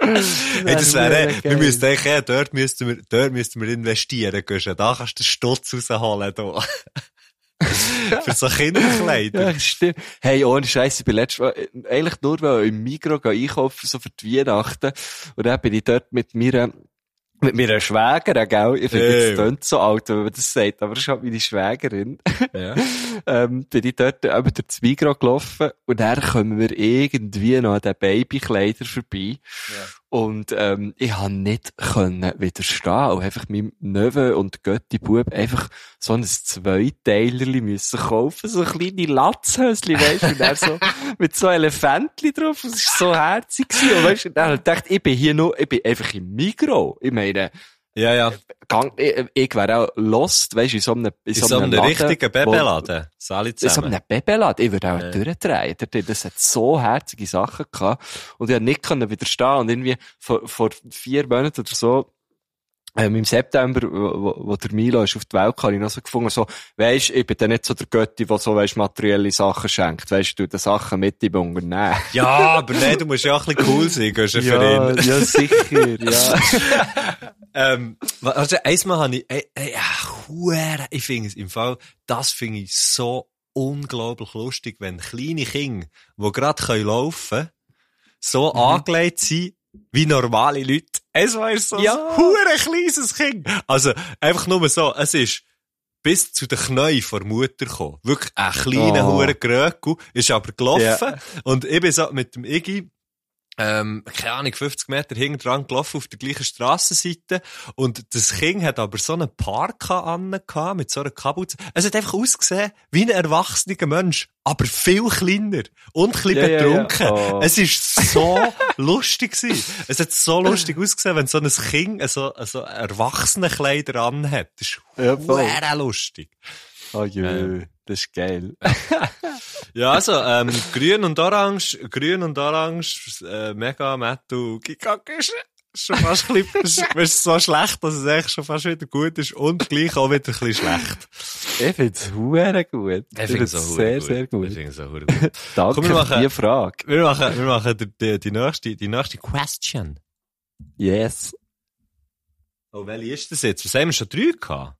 Hey, das wäre, wäre wir müssten eigentlich, eh, dort müssten wir, dort müssten wir investieren, Guschen. Da kannst du den Stutz rausholen, da. Für so Kinderkleider. Ja, stimmt. Hey, ohne Scheiße, ich bin letztes Mal, äh, eigentlich nur weil ich im gehen einkaufen, so für die Weihnachten. Und dann bin ich dort mit mir, mit meiner Schwägerin, gell? Ich finde, Hey. das klingt so alt, wenn man das sagt, aber das ist halt meine Schwägerin. Ja. ähm, bin ich dort eben durch das Migros gelaufen und dann kommen wir irgendwie noch an den Babykleider vorbei. Und ähm, ich habe nicht können widerstehen und einfach meinem Neven und Götti Bub einfach so ein Zweiteilerli müssen kaufen, so kleine Latzhösli, weißt du, und dann so mit so Elefantli drauf, das ist so herzig gewesen. Und weißt du, dann hab ich gedacht, ich bin hier nur, ich bin einfach im Migros. Ich meine, Ja, ja. gang, ich, ich wäre auch lost, weißt du, in so einem, in In so einem Laden, richtigen Babeladen. Sali in so zusammen. einem Babeladen. Ich würde auch Ja. durchdrehen. Das hat so herzige Sachen gehabt. Und ich konnte nicht widerstehen. Und irgendwie vor, vor vier Monaten oder so, ähm, im September, wo, wo- wo der Milo ist auf die Welt kam, habe ich noch so gefunden, so, weisst, ich bin dann nicht so der Götti, der so, weisst, materielle Sachen schenkt. Weisst, du, die Sachen mit im Unternehmen. Ja, aber nein, du musst ja auch ein bisschen cool sein, gehst du für ihn. ja, sicher, ja. Ähm, also, einmal habe ich, ey, ey, ja, Huere, ich finde es im Fall, das finde ich so unglaublich lustig, wenn kleine Kinder, die gerade können laufen so angelegt sind, wie normale Leute. Es war so ein Ja. hure kleines Kind. Also, einfach nur so, es ist bis zu den Knien vor Mutter gekommen. Wirklich ein kleiner, Oh. hure Gröckel, ist aber gelaufen. Und ich bin so mit dem Iggy, ähm, keine Ahnung, 50 Meter hinten dran gelaufen auf der gleichen Strassenseite. Und das Kind hat aber so einen Parka an mit so einer Kapuze. Es hat einfach ausgesehen wie ein erwachsener Mensch, aber viel kleiner und ein bisschen Ja, ja, ja. betrunken. Oh. Es ist so lustig gewesen. Es hat so lustig ausgesehen, wenn so ein Kind so, so erwachsene Kleider anhat. Das ist Ja, lustig. Oh jö, Ähm. das ist geil. Ja, also, ähm, grün und orange, grün und orange, äh, mega metal, gigantisch. Schon fast ein bisschen, es ist so schlecht, dass es echt schon fast wieder gut ist und gleich auch wieder ein bisschen schlecht. Ich finde es gut. find's sehr, sehr gut. Ich finde es auch gut. Danke Komm, wir machen- die Frage. Wir machen, wir machen die, die, die nächste, die nächste Question. Yes. Oh, welche ist das jetzt? Was haben wir schon drei gehabt?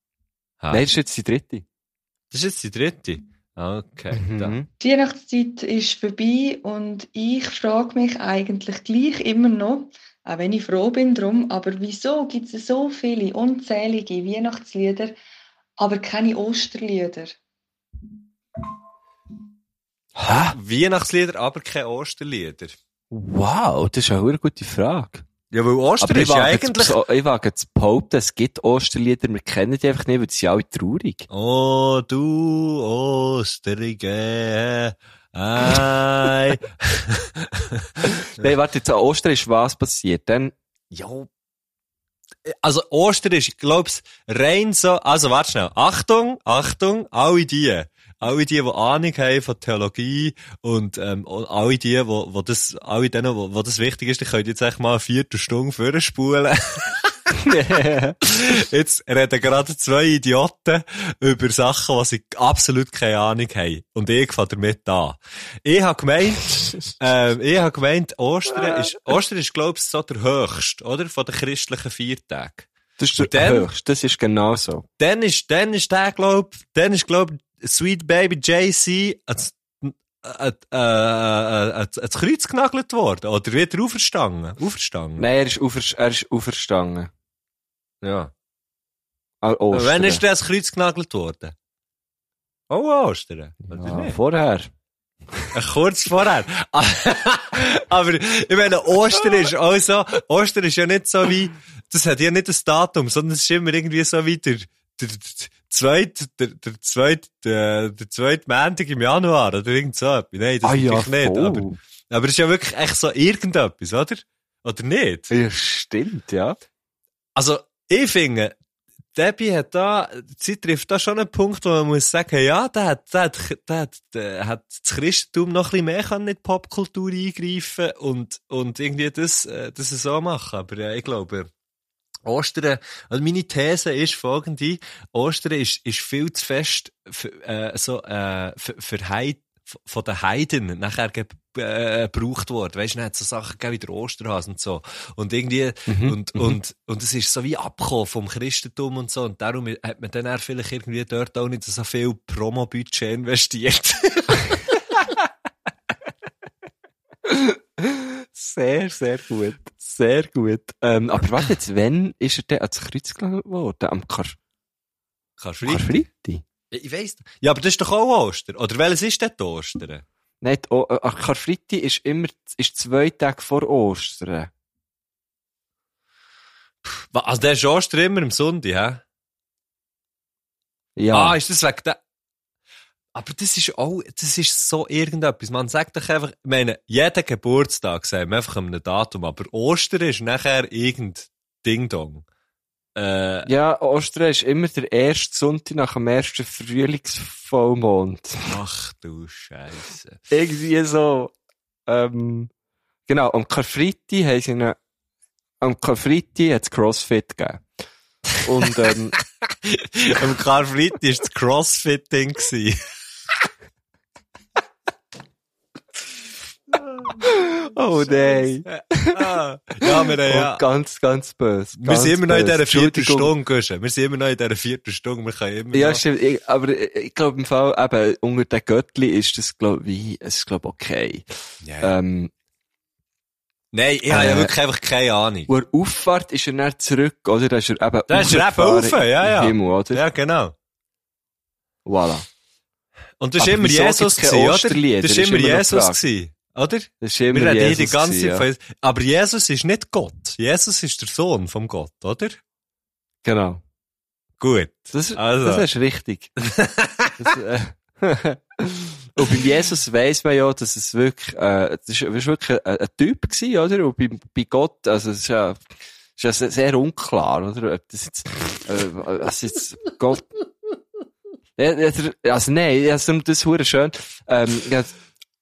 Ah, Nein, das ist jetzt die dritte. Das ist jetzt die dritte. Okay, da. Mhm. Die Weihnachtszeit ist vorbei und ich frage mich eigentlich gleich immer noch, auch wenn ich froh bin drum, aber wieso gibt es so viele unzählige Weihnachtslieder, aber keine Osterlieder? Hä? Weihnachtslieder, aber keine Osterlieder. Wow, das ist eine hure gute Frage. Ja, weil Ostern Aber ist ja eigentlich... zu, ich wage zu behaupten, es gibt Osterlieder, wir kennen die einfach nicht, weil die sind alle traurig. Oh, du Osterige. Ei. Nein, warte, jetzt an Ostern ist was passiert? Dann, ja. Also Ostern ist, ich glaub's, rein so, also warte schnell. Achtung, Achtung, alle die, alle die, die Ahnung haben von Theologie und ähm, und alle die, wo, wo das, alle denen, wo, wo das wichtig ist, die können jetzt echt mal eine Viertelstunde vorspulen. Jetzt reden gerade zwei Idioten über Sachen, die sie absolut keine Ahnung haben. Und ich fange damit an. Ich habe gemeint, ähm, ich habe gemeint, Ostern ist, Ostern ist, glaub ich, so der höchste, oder? Von den christlichen Viertagen. das ist der dann- höchste, das ist genau so. Dann ist, dann ist der, glaub, dann ist, glaub, Sweet Baby JC als, äh, äh, als Kreuz genagelt worden. Oder wieder auferstanden. Auferstanden. Nein, er ist, aufer, er ist auferstanden. Ja. Ah, Ostern. Wann ist der als Kreuz genagelt worden? Oh, Ostern. Oder ja, vorher. Äh, Kurz vorher. Aber, ich meine, Ostern ist auch so, Ostern ist ja nicht so wie, das hat ja nicht ein Datum, sondern es ist immer irgendwie so wie der, der zweite, der, der zweite, der, der zweite Montag im Januar, oder irgend so etwas. Nein, das ah ja, natürlich nicht, voll. aber, aber es ist ja wirklich echt so irgendetwas, oder? Oder nicht? Ja, stimmt, ja. Also, ich finde, Debbie hat da, sie trifft da schon einen Punkt, wo man muss sagen, ja, da hat, da hat, da hat, da hat das Christentum noch ein bisschen mehr können in die Popkultur eingreifen und, und irgendwie das, äh, das so machen. Aber ja, ich glaube, Ostern, also meine These ist folgende, Ostern ist, ist viel zu fest, für, äh, so, äh, für, verheit, v- von den Heiden nachher äh, gebraucht worden. Weißt du, hat so Sachen gegeben wie der Osterhase und so. Und irgendwie, Mhm, und, und, und es ist so wie abgekommen vom Christentum und so. Und darum hat man dann eher vielleicht irgendwie dort auch nicht so viel Promo-Budget investiert. Sehr, sehr gut. Sehr gut. Ähm, aber warte jetzt, wann ist er denn ans Kreuz gelegt worden? Am Kar Karfreitag. Karfreitag? Ich weiss. Ja, aber das ist doch auch Oster. Oder welches ist denn Ostern? Nein, O- äh, Karfreitag ist immer, ist zwei Tage vor Ostern. Also der ist Oster immer am Sonntag, hä? Ja. Ah, ist das wegen der... Aber das ist auch, das ist so irgendetwas. Man sagt doch einfach, ich meine, jeden Geburtstag sagen wir einfach einem Datum, aber Ostern ist nachher irgend Ding-Dong. Äh, Ja, Ostern ist immer der erste Sonntag nach dem ersten Frühlingsvollmond. ach du Scheiße. Irgendwie so. Ähm, genau, am Karfreitag haben sie eine, am Karfreitag hat es Crossfit gegeben. Und, ähm, Am Karfreitag war das Crossfitting. Oh nein. Ah, ja, wir, haben ja. Oh, ganz, ganz böse. Wir ganz sind immer noch in dieser vierten. Stunde, Guschen. Wir sind immer noch in dieser vierten Stunde. Wir können immer Ja, noch... stimmt. Ich, aber ich, glaube im Fall, eben, unter den Göttli ist das, glaube ich, es ist, glaube okay. Ja. Ähm, Nein, ich habe ja äh, wirklich einfach keine Ahnung. wo er auffahrt, ist er dann zurück, oder? Da ist er eben Da ist er eben rauf, ja, ja. im Himmel, oder? Ja, genau. Voilà. Und das war immer Jesus, gewesen, oder? Das war immer Jesus, gewesen, oder? Das Wir reden hier die ganze gewesen, Zeit ja. von... Aber Jesus ist nicht Gott. Jesus ist der Sohn vom Gott, oder? Genau. Gut. Das, Also. das ist richtig. das, äh, und bei Jesus weiss man ja, dass es wirklich, äh, das ist, das ist wirklich ein, ein Typ gewesen, oder? Und bei, bei Gott, also, es ist ja, ist ja sehr, unklar, oder? Ob das jetzt, äh, also jetzt Gott, also nein, also das ist schön. Ähm,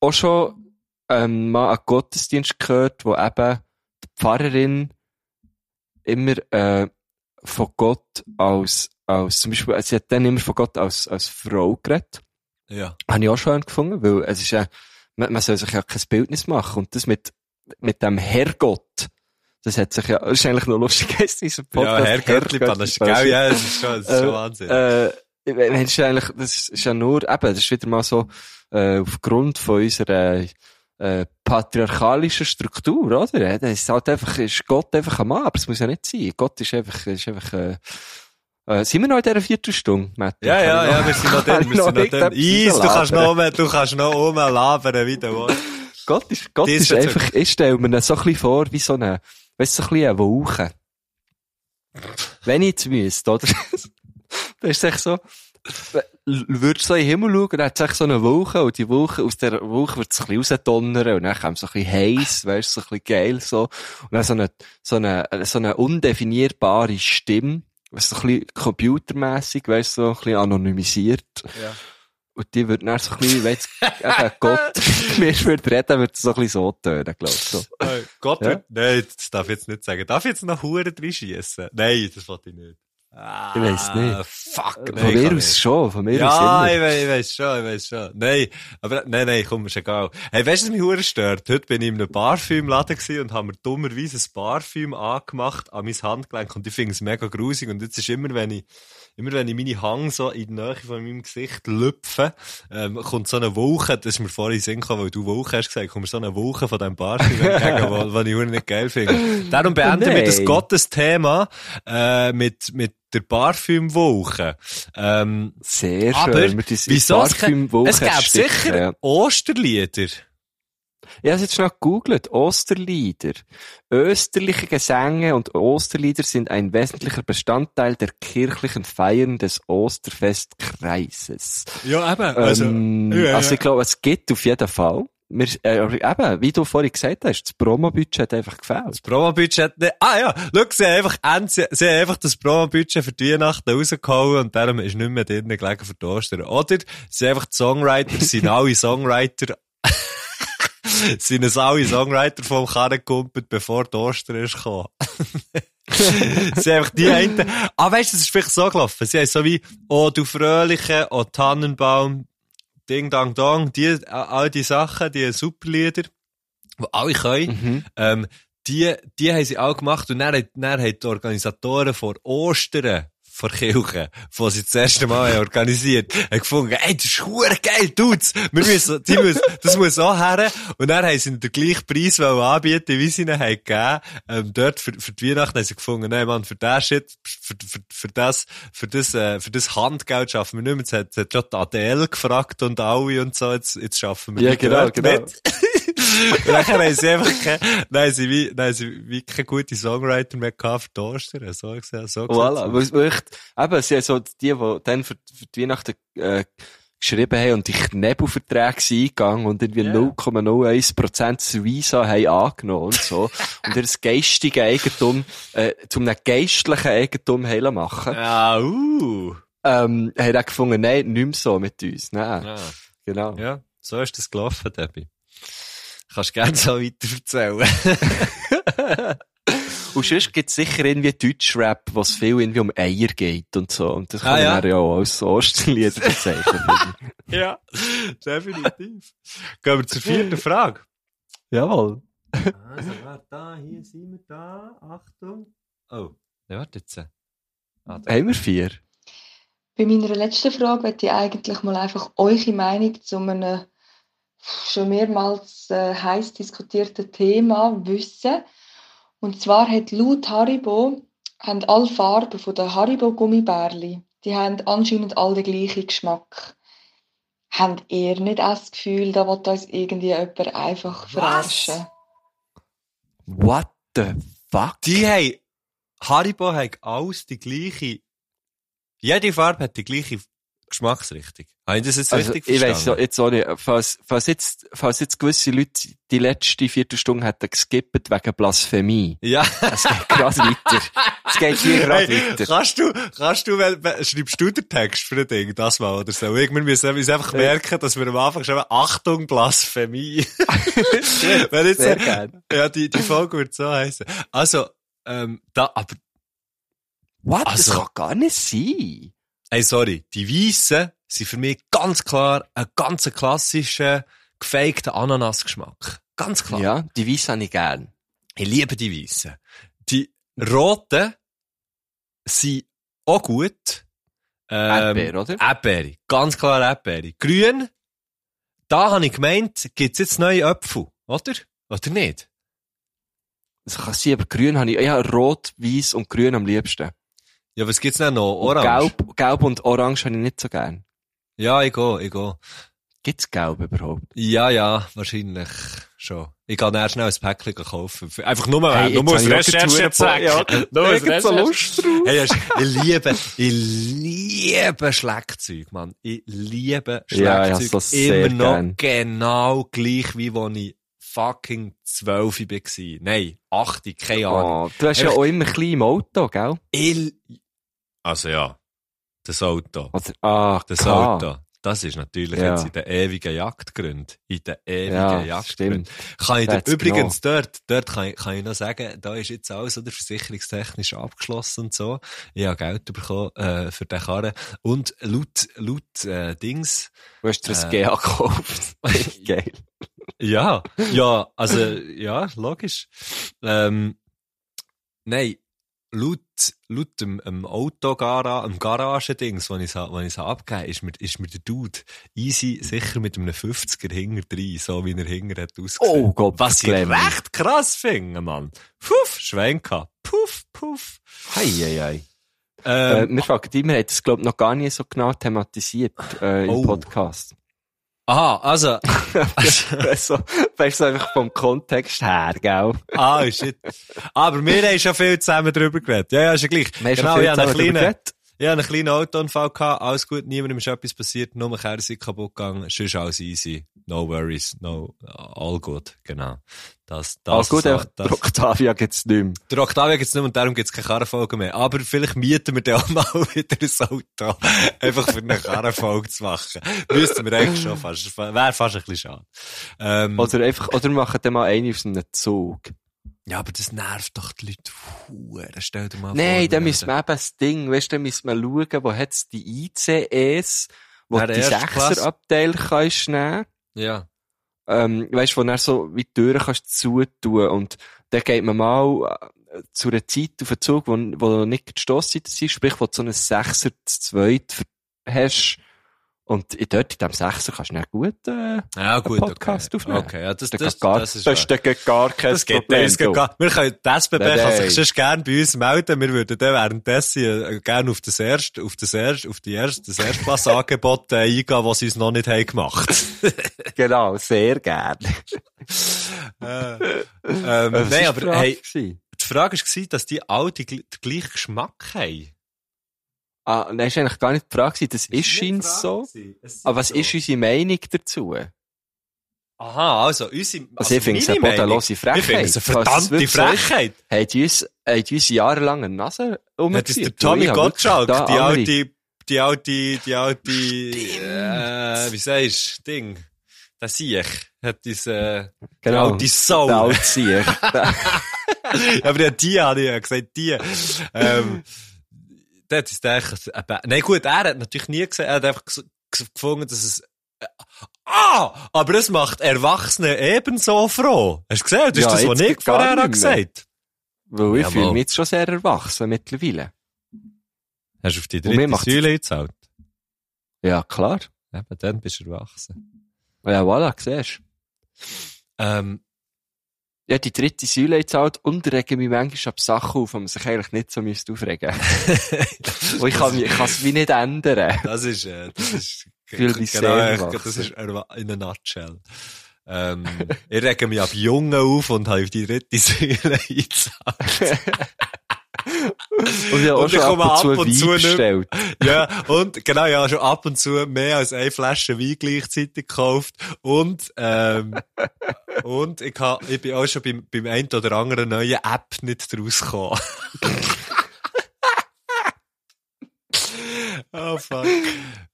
auch schon, ähm, mal einen Gottesdienst gehört, wo eben die Pfarrerin immer, äh, von Gott als, als, zum Beispiel, sie hat dann immer von Gott als, als Frau geredet. Ja. Habe ich auch schön gefunden, weil es ist ja, man, man soll sich ja kein Bildnis machen. Und das mit, mit dem Herrgott, das hat sich ja, das ist eigentlich noch lustig, ist dieser Ja, Podcast. Herr das ist geil, ja, das ist schon, das ist schon Wahnsinn. Äh, eigentlich, das ist ja nur, eben, das ist wieder mal so, äh, aufgrund von unserer, äh, patriarchalischen Struktur, oder? Das ist halt einfach, ist Gott einfach ein Mann, aber es muss ja nicht sein. Gott ist einfach, ist einfach, äh, äh, sind wir noch in dieser vierten Stunde, Matt? ja, ja, ja, wir sind noch drin, wir sind noch drin. Eis, du kannst noch, du kannst noch rumlabern, wie du willst. Gott ist, Gott ist Diesbezüglich. einfach, ich stelle mir so ein bisschen vor, wie so eine, weißt du, so ein bisschen eine Wolke. Wenn ich jetzt müsste, oder? dann ist echt so, würdest du so in den Himmel schauen, dann hat so eine Wolke, und die Wolke, aus der Wolke wird es ein bisschen rausdonnern, und dann kommt es so ein bisschen heiß, weißt so ein bisschen geil, so. Und dann so eine, so eine, so eine undefinierbare Stimme, was so ein bisschen computermässig, weißt so ein bisschen anonymisiert. Ja. Und die wird dann so ein bisschen, wenn jetzt eben Gott mir würde reden, würde es so ein bisschen so tönen, glaube ich. So. Äh, Gott Ja? wird, nein, das darf ich jetzt nicht sagen. Darf ich jetzt noch Huren reinschiessen? Nein, das wollte ich nicht. Ah, Ich weiss nicht. Fuck, nein, von mir aus schon, von mir Ja, aus ich immer. weiss, ich weiss schon, ich weiss schon. Nein, aber, nein, nein, komm, ist egal. Hey, weißt du, was mich hure stört? Heute bin ich in einem Parfüምላden gewesen und habe mir dummerweise ein Parfüm angemacht an mein Handgelenk und ich finde es mega grusig und jetzt ist immer, wenn ich, immer wenn ich meine Hang so in die Nähe von meinem Gesicht lüpfe, ähm, kommt so eine Wolke, das ist mir vorhin Sinn gekommen, weil du Wolke hast gesagt, kommt so eine Wolke von diesem Parfüm entgegen, was ich nicht geil finde. Darum beenden wir das. Gottesthema, äh, mit, mit der Parfümwolke. Ähm, Sehr aber schön. Die wieso? Es, Parfümwoche es gäbe sicher Ja. Osterlieder. Ich habe jetzt schon gegoogelt. Osterlieder. Österliche Gesänge und Osterlieder sind ein wesentlicher Bestandteil der kirchlichen Feiern des Osterfestkreises. Ja, eben. ähm, also ich glaube, es gibt auf jeden Fall. Wir, äh, eben, wie du vorhin gesagt hast, das Promo-Budget hat einfach gefällt. das Promo-Budget, ne, ah ja, schau, sie haben einfach, sie, haben einfach das Promo-Budget für die Weihnachten rausgehauen und darum ist nicht mehr drinnen gelegen für die Ostern. Oder sie haben einfach die Songwriter, sind alle Songwriter, sind es alle Songwriter vom Karren bevor die Ostern ist gekommen. sie einfach die einen, ah weißt du, es ist vielleicht so gelaufen, sie haben so wie, oh du Fröhliche, oh Tannenbaum, Ding Dang Dong, die, all die Sachen, die Superlieder, die alle können, Mhm. ähm, die, die haben sie auch gemacht und dann, dann haben die Organisatoren vor Ostern vor Kirche, wo sie das erste Mal organisiert, haben gefunden, ey, das ist verdammt geil, tut's! Wir müssen, die müssen, das muss auch her. Und dann haben sie den gleichen Preis anbieten, wie sie ihnen haben gegeben. Ähm, dort für, für die Weihnachten haben sie gefunden, nein, Mann, für das Shit, für, für, für das, für das, äh, für das Handgeld schaffen wir nicht mehr. Jetzt hat, hat schon die Adele gefragt und alle und so, jetzt, jetzt schaffen wir Ja, die genau, genau. mit. Und dann haben sie einfach keine, haben sie wie, haben sie wie keine gute Songwriter mehr gehabt für die Ostern. So gesehen, so Voilà, weil, weil ich, eben, sie haben so die, die dann für, für die Weihnachten, äh, geschrieben haben und die Knebelverträge sind eingegangen und irgendwie Ja. 0,01% das Visa haben angenommen und so. und ihr geistige Eigentum, äh, zum geistlichen Eigentum haben machen. Ja, uh. Ähm, haben dann gefunden, nein, nicht mehr so mit uns. Nein, Ja. genau. ja, so ist das gelaufen, Debbie. Kannst gerne so weiter erzählen. Und sonst gibt's sicher irgendwie Deutschrap, was viel irgendwie um Eier geht und so. Und das kann Ah, man ja. auch als Osterlieder bezeichnen. ja, definitiv. Gehen wir zur vierten Frage. Jawohl. Also, warte, da, hier sind wir da. Achtung. Oh, ja, warte jetzt. Ah. Haben wir vier? Bei meiner letzten Frage möchte ich eigentlich mal einfach eure Meinung zu einem schon mehrmals äh, heiß diskutierten Thema wissen. Und zwar hat laut Haribo haben alle Farben von den Haribo Gummibärli, die haben anscheinend alle den gleichen Geschmack. Habt ihr nicht das Gefühl, da will uns irgendwie jemand einfach verarschen? What the fuck? Die haben, Haribo hat alles die gleiche, jede Farbe hat die gleiche Geschmacksrichtung. Habe ich das jetzt Also, richtig ich weiss so, verstanden? jetzt auch nicht, falls, falls jetzt, falls jetzt gewisse Leute die letzte Viertelstunde hätten geskippt wegen Blasphemie. Ja. Es geht gerade weiter. Es geht hier gerade Hey, weiter. kannst du, kannst du, schreibst du den Text für ein Ding, das mal oder so? Wir müssen uns einfach merken, dass wir am Anfang schreiben, Achtung, Blasphemie. wenn jetzt, Sehr gerne. ja, die, die Folge wird so heißen. Also, ähm, da, aber, What? Also- das kann gar nicht sein. Ey, sorry, die Weissen sind für mich ganz klar ein ganz klassischer, gefakter Ananasgeschmack. Ganz klar. Ja, die Weiss habe ich gern. Ich liebe die Weissen. Die roten sind auch gut. Ähm, Erdbeer, oder? Erdbeere. Ganz klar Erdbeere. Grün, da habe ich gemeint, gibt's jetzt neue Äpfel, oder? Oder nicht? Das kann sein, aber grün habe ich, ja, rot, weiß und grün am liebsten. Ja, was gibt's denn noch? Und Orange? Gelb, gelb und orange habe ich nicht so gern. Ja, ich gehe, ich gehe. Gibt's gelb überhaupt? Ja, ja, wahrscheinlich schon. Ich kann dann schnell ein Päckchen kaufen. Einfach nur, Hey, nur aus habe ich auch Recherche gedacht, sagen. ja, Nur aus Recherche. Lust drauf. Hey, du, ich liebe, ich liebe Schlagzeug, Mann. Ich liebe Ja, Schlagzeug. ja, sehr Immer noch gern. genau gleich, wie wo ich fucking zwölf war. Nein, acht, keine Ahnung. Oh, du hast ja Einfach- auch immer klein im Auto, gell? Ich, also ja, das Auto. Oder, ah, Das klar. Auto. Das ist natürlich Ja. jetzt in den ewigen Jagdgründen. In den ewigen Ja, stimmt. Kann ich dir, That's übrigens dort, dort kann ich, kann ich noch sagen, da ist jetzt alles oder versicherungstechnisch abgeschlossen und so. Ich habe Geld bekommen, äh, für den Karren. Und laut, laut, äh, Dings, Du hast dir ein Äh. GA gekauft. Geil. ja, ja, also, ja, logisch. Ähm, nein, laut, laut dem, dem Autogara, dem Garagendings, wo ich es, ich abgegeben ist mir, ist mir der Dude easy sicher mit einem 50er hinter drin, so wie er hinter hat ausgesehen. Oh Gott, Was ich recht krass finde, Mann. Puff, Schwein gehabt. Puff, puff. Hei, hei, hei. Ähm, äh, wir fragen immer, hat das, glaub noch gar nicht so genau thematisiert, äh, im Oh. Podcast. Aha, also, also, weißt du, einfach vom Kontext her, gell? ah, shit. Aber wir haben schon viel zusammen drüber geredet. Ja, ja, ist ja gleich. Wir haben schon genau, viel ich habe einen kleinen. Ich habe einen kleinen Autounfall gehabt, alles gut, niemandem ist etwas passiert, nur mein Kerl ist kaputt gegangen, sonst alles easy. No worries, no, all good, genau. Das, das, Alles gut, so, einfach, das, der Octavia gibt's nicht mehr. Der Octavia gibt's nicht mehr und darum gibt's keine Karrenfolge mehr. Aber vielleicht mieten wir dann auch mal wieder ein Auto. Einfach für eine Karrenfolge zu machen. Müssten wir eigentlich schon fast. Wäre fast ein bisschen schade. Ähm, Oder einfach, oder machen dann mal eine auf einem Zug. Ja, aber das nervt doch die Leute. Huere. Stell dir mal vor. Nein, dann müssen wir eben das Ding, weißt du, dann müssen wir schauen, wo hat's die ICEs, wo du die. Sechser-Abteil kannst nehmen. Ja. Ähm, weißt, wo du dann so wie die Türen kannst zutun und dann geht man mal äh, zu einer Zeit auf den Zug, wo, wo nicht die Stosszeit ist, sprich, wo du so einen Sechser zu zweit hast und in- dort in diesem Sechser kannst du dann gut äh, Ja, gut, Podcast okay. aufnehmen. Okay, ja, das, das, das, geht gar, das ist das ist gar kein Das geht Problem. uns gar Wir können, die SBB Nein, kann sich sonst gerne bei uns melden. Wir würden dann währenddessen äh, gerne auf das erste, auf das erste, auf die erste, das Erstklasse-Angebot äh, eingehen, was sie uns noch nicht haben gemacht. Genau, sehr gerne. äh, ähm, nein, aber hey, die Frage war, dass die alle den gleichen Geschmack haben. Ah, nein, ist eigentlich gar nicht die Frage. Das ist scheint so. Aber was ist unsere Meinung dazu? Aha, also, unsere, Also, ich finde es eine bodenlose Frechheit. Ich finde es eine verdammte so ist, Frechheit. Hat uns, hat uns jahrelang eine Nase Hat umgeführt. uns der Tommy Gottschalk, da die alte, die alte, die alte, äh, wie sagst du, Ding, das sehe ich, hat uns, äh, Genau. die alte Sau. Der alte Sieg. Aber ja, die habe ich ja gesagt, die. Ähm, der hat uns gedacht, äh, nein gut, er hat natürlich nie gesagt, er hat einfach gefunden, dass es, äh, ah, aber es macht Erwachsene ebenso froh. Hast du gesehen? Das ist Ja, das, was ich vorher nicht habe gesagt Weil ich fühle mich jetzt schon sehr erwachsen mittlerweile. Hast du auf die dritte Säule gezahlt? Ja, klar. Eben, dann bist du erwachsen. Ja, voilà, siehst du. Ähm, Ja, die dritte Säule gezahlt und regen mich manchmal ab Sachen auf, die man sich eigentlich nicht so müsste aufregen Und ich kann, mich- ich kann es wie nicht ändern. Das ist, äh, das ist, genau, erwachsen. das ist in a nutshell. Ähm, ich rege mich ab Jungen auf und habe auf die dritte Säule eingezahlt. Und ich habe auch Und schon ab komme und zu ab und Wein zu bestellt. ja, und genau, ja, schon ab und zu mehr als eine Flasche Wein gleichzeitig gekauft. Und, ähm, und ich, ha, ich bin auch schon beim, beim einen oder anderen neuen App nicht draus gekommen. oh fuck.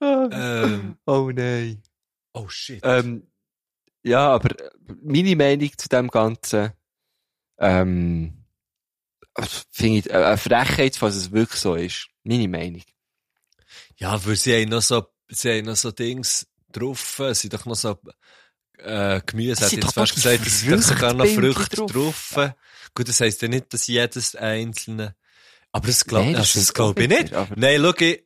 Ähm, Oh nein. oh shit. Ähm, ja, aber meine Meinung zu dem Ganzen, ähm, finde ich äh, eine Frechheit, falls es wirklich so ist. Meine Meinung. Ja, weil sie haben noch so, sie haben noch so Dings drauf, es sind doch noch so, äh, Gemüse, hat jetzt fast gesagt, es sind sogar noch Früchte drauf. drauf. Gut, das heisst ja nicht, dass jedes einzelne, aber das glaub, Nein, das also, das glaub ich nicht, aber- Nein, schau, ich,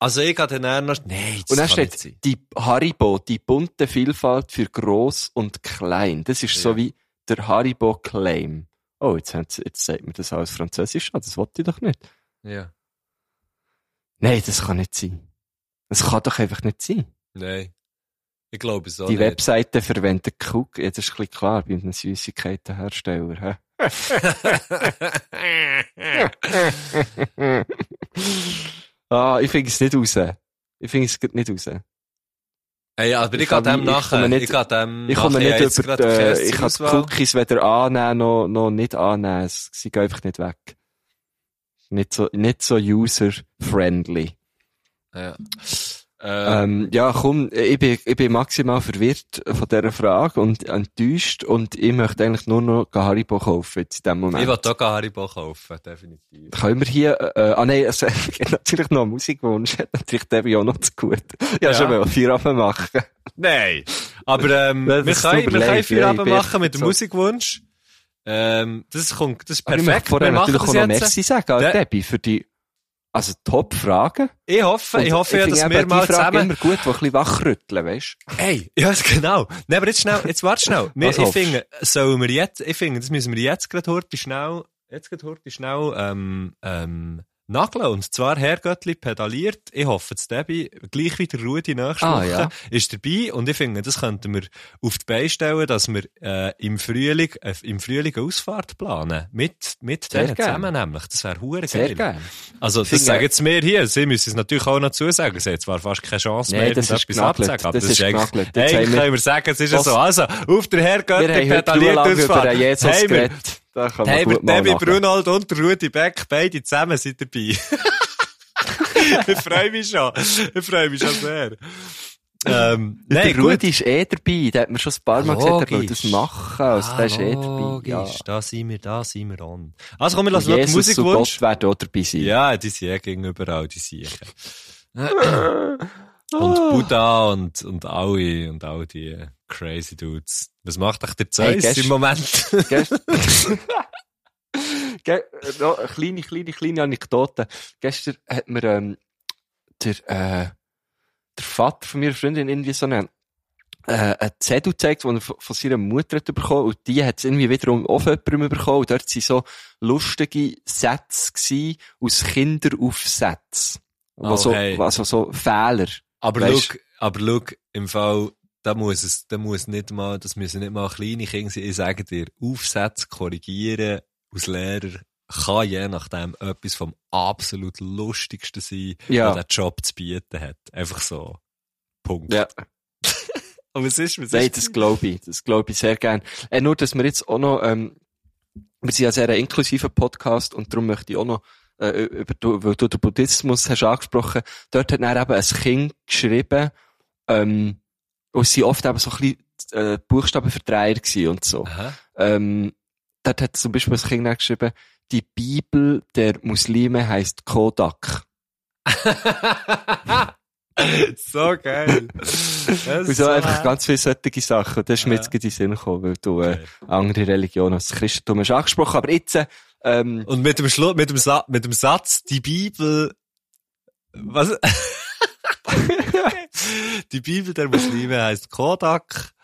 also ich gehe dann noch, nein, das Und dann steht die Haribo, die bunte Vielfalt für groß und klein. Das ist so Ja. wie der Haribo Claim. Oh, jetzt, haben sie- jetzt sagt mir das alles Französisch an, das wollte ich doch nicht. Ja, Nein, das kann nicht sein. Das kann doch einfach nicht sein. nein. Ich glaube so die nicht. Webseite verwendet Cook, ja, das ist ein bisschen klar, bei einem Süßigkeitenhersteller. hä? ah, ich finde es nicht raus. Ich finde es nicht raus. Ey, aber ich, Ich gehe dem ich nachher, nicht- ich gehe dem Ich komme nicht jetzt über, die, ich kann die. Cookies weder annehmen noch, noch nicht annehmen. Sie gehen einfach nicht weg. Nicht so, nicht so user-friendly. Ja. Äh, Ähm, ja, komm, ich bin, ich bin maximal verwirrt von dieser Frage und enttäuscht und ich möchte eigentlich nur noch Haribo kaufen jetzt in dem Moment. ich will auch Haribo kaufen, definitiv. Können wir hier, äh, ah nein, es gibt natürlich noch einen Musikwunsch, natürlich Debbie auch noch zu gut. Ja, Ja. schon mal vier Abend machen. Nein. Aber ähm, wir können, wir können leid, vier ja, Abend ich bin machen mit dem so- Musikwunsch. Ähm, das kommt, das ist Aber ich möchte perfekt. vorher natürlich auch noch. Merci sagen an Der- Debbie für die, also Top-Fragen. Ich hoffe, ich hoffe ja, dass wir mal zusammen... immer gut, die ein bisschen wachrütteln, weißt du? Ey, ja, genau. Nein, aber jetzt schnell, jetzt warte schnell. Wir, ich finde, sollen wir jetzt, ich finde, das müssen wir jetzt gerade heute schnell, jetzt gerade heute schnell, ähm, ähm, nageln. Und zwar Herr Göttli pedaliert. Ich hoffe, das Debbie, gleich wie der Rudi nächste Ah, Woche, ja. ist dabei. Und ich finde, das könnten wir auf die Beine stellen, dass wir, äh, im Frühling, äh, im Frühling eine Ausfahrt planen. Mit, mit Sehr denen zusammen nämlich. Das wäre hure Sehr geil. gerne. Also, das Finde- sagen jetzt wir hier. Sie müssen es natürlich auch noch zusagen. Sie haben zwar fast keine Chance Nee, mehr, das genagelt. abzusagen, aber Das ist eigentlich, eigentlich wir- können wir sagen, es ist ja so. Also, auf der Herr Wir Götter haben heute pedaliert lange über Ausfahrt. den Jesus wir, geredet. Da kann man gut mal nachher. Brunald und der Rudi Beck beide zusammen sind dabei. ich freue mich schon. Ich freue mich schon sehr. Ähm, Der nein, gut. Rudi ist eh dabei. Der hat mir schon ein paar Mal gesagt, er will das machen. Also, der ist eh dabei. Logisch, Ja. da sind wir, da sind wir an. Also komm, wir lassen noch und Musikwunsch. Gott werden auch dabei sein. Ja, die sind eh gegenüber die Siechen. Und Ah. Buddha und, und alle, und all die crazy Dudes. Was macht euch der Hey, Zeus gest- im Moment? Gest- Ge noch eine kleine, kleine, kleine Anekdote. Gestern hat mir ähm, der, äh, der Vater von meiner Freundin irgendwie so einen, äh, einen Zettel gezeigt, den er von von seiner Mutter hat bekommen und die hat es irgendwie wiederum von jemandem bekommen und dort waren so lustige Sätze gewesen aus Kinderaufsätzen. Wo so, Okay. also so Fehler. Aber schau, aber schau, im Fall, da muss es, da muss nicht mal, das müssen nicht mal kleine Kinder sein. Ich sage dir, Aufsätze korrigieren als Lehrer kann je nachdem etwas vom absolut lustigsten sein, Ja. was der Job zu bieten hat. Einfach so. Punkt. Ja. Aber es ist, was Nein, ist das glaube ich. Das glaube ich sehr gern. Äh, nur, dass wir jetzt auch noch, ähm, wir sind ja sehr ein inklusiver Podcast und darum möchte ich auch noch, äh, über, du- weil du den Buddhismus hast angesprochen, dort hat dann eben ein Kind geschrieben, ähm, und sie oft eben so ein bisschen, äh, Buchstabenverdreier gewesen und so. Aha. Ähm, dort hat zum Beispiel ein Kind geschrieben, die Bibel der Muslime heißt Kodak. so geil. Das Und so einfach ganz viele solche Sachen. Das ist mir jetzt in den Sinn gekommen, weil du, äh, andere Religionen als das Christentum hast angesprochen. Aber jetzt, äh, ähm, Und mit dem Schluss, mit dem, Sa mit dem Satz, die Bibel, was? die Bibel der Muslime heißt Kodak.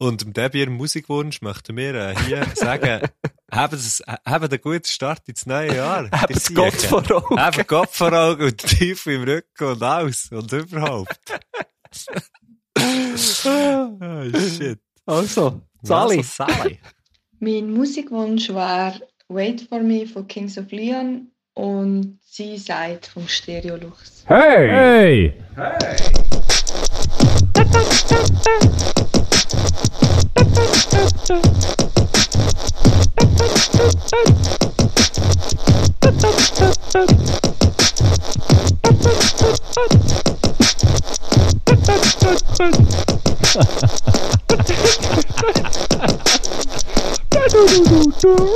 Und dem Debbie ihrem Musikwunsch möchten wir äh, hier sagen, haben, das, haben einen guten Start ins neue Jahr. habt Ihr Gott vor Augen. Haben Gott vor Augen und tief im Rücken und alles und überhaupt. oh, shit. Also, Sali. Also, Sally. Mein Musikwunsch wäre Wait for Me von Kings of Leon und sie sagt vom Stereolux. Hey! Du, du, du, du.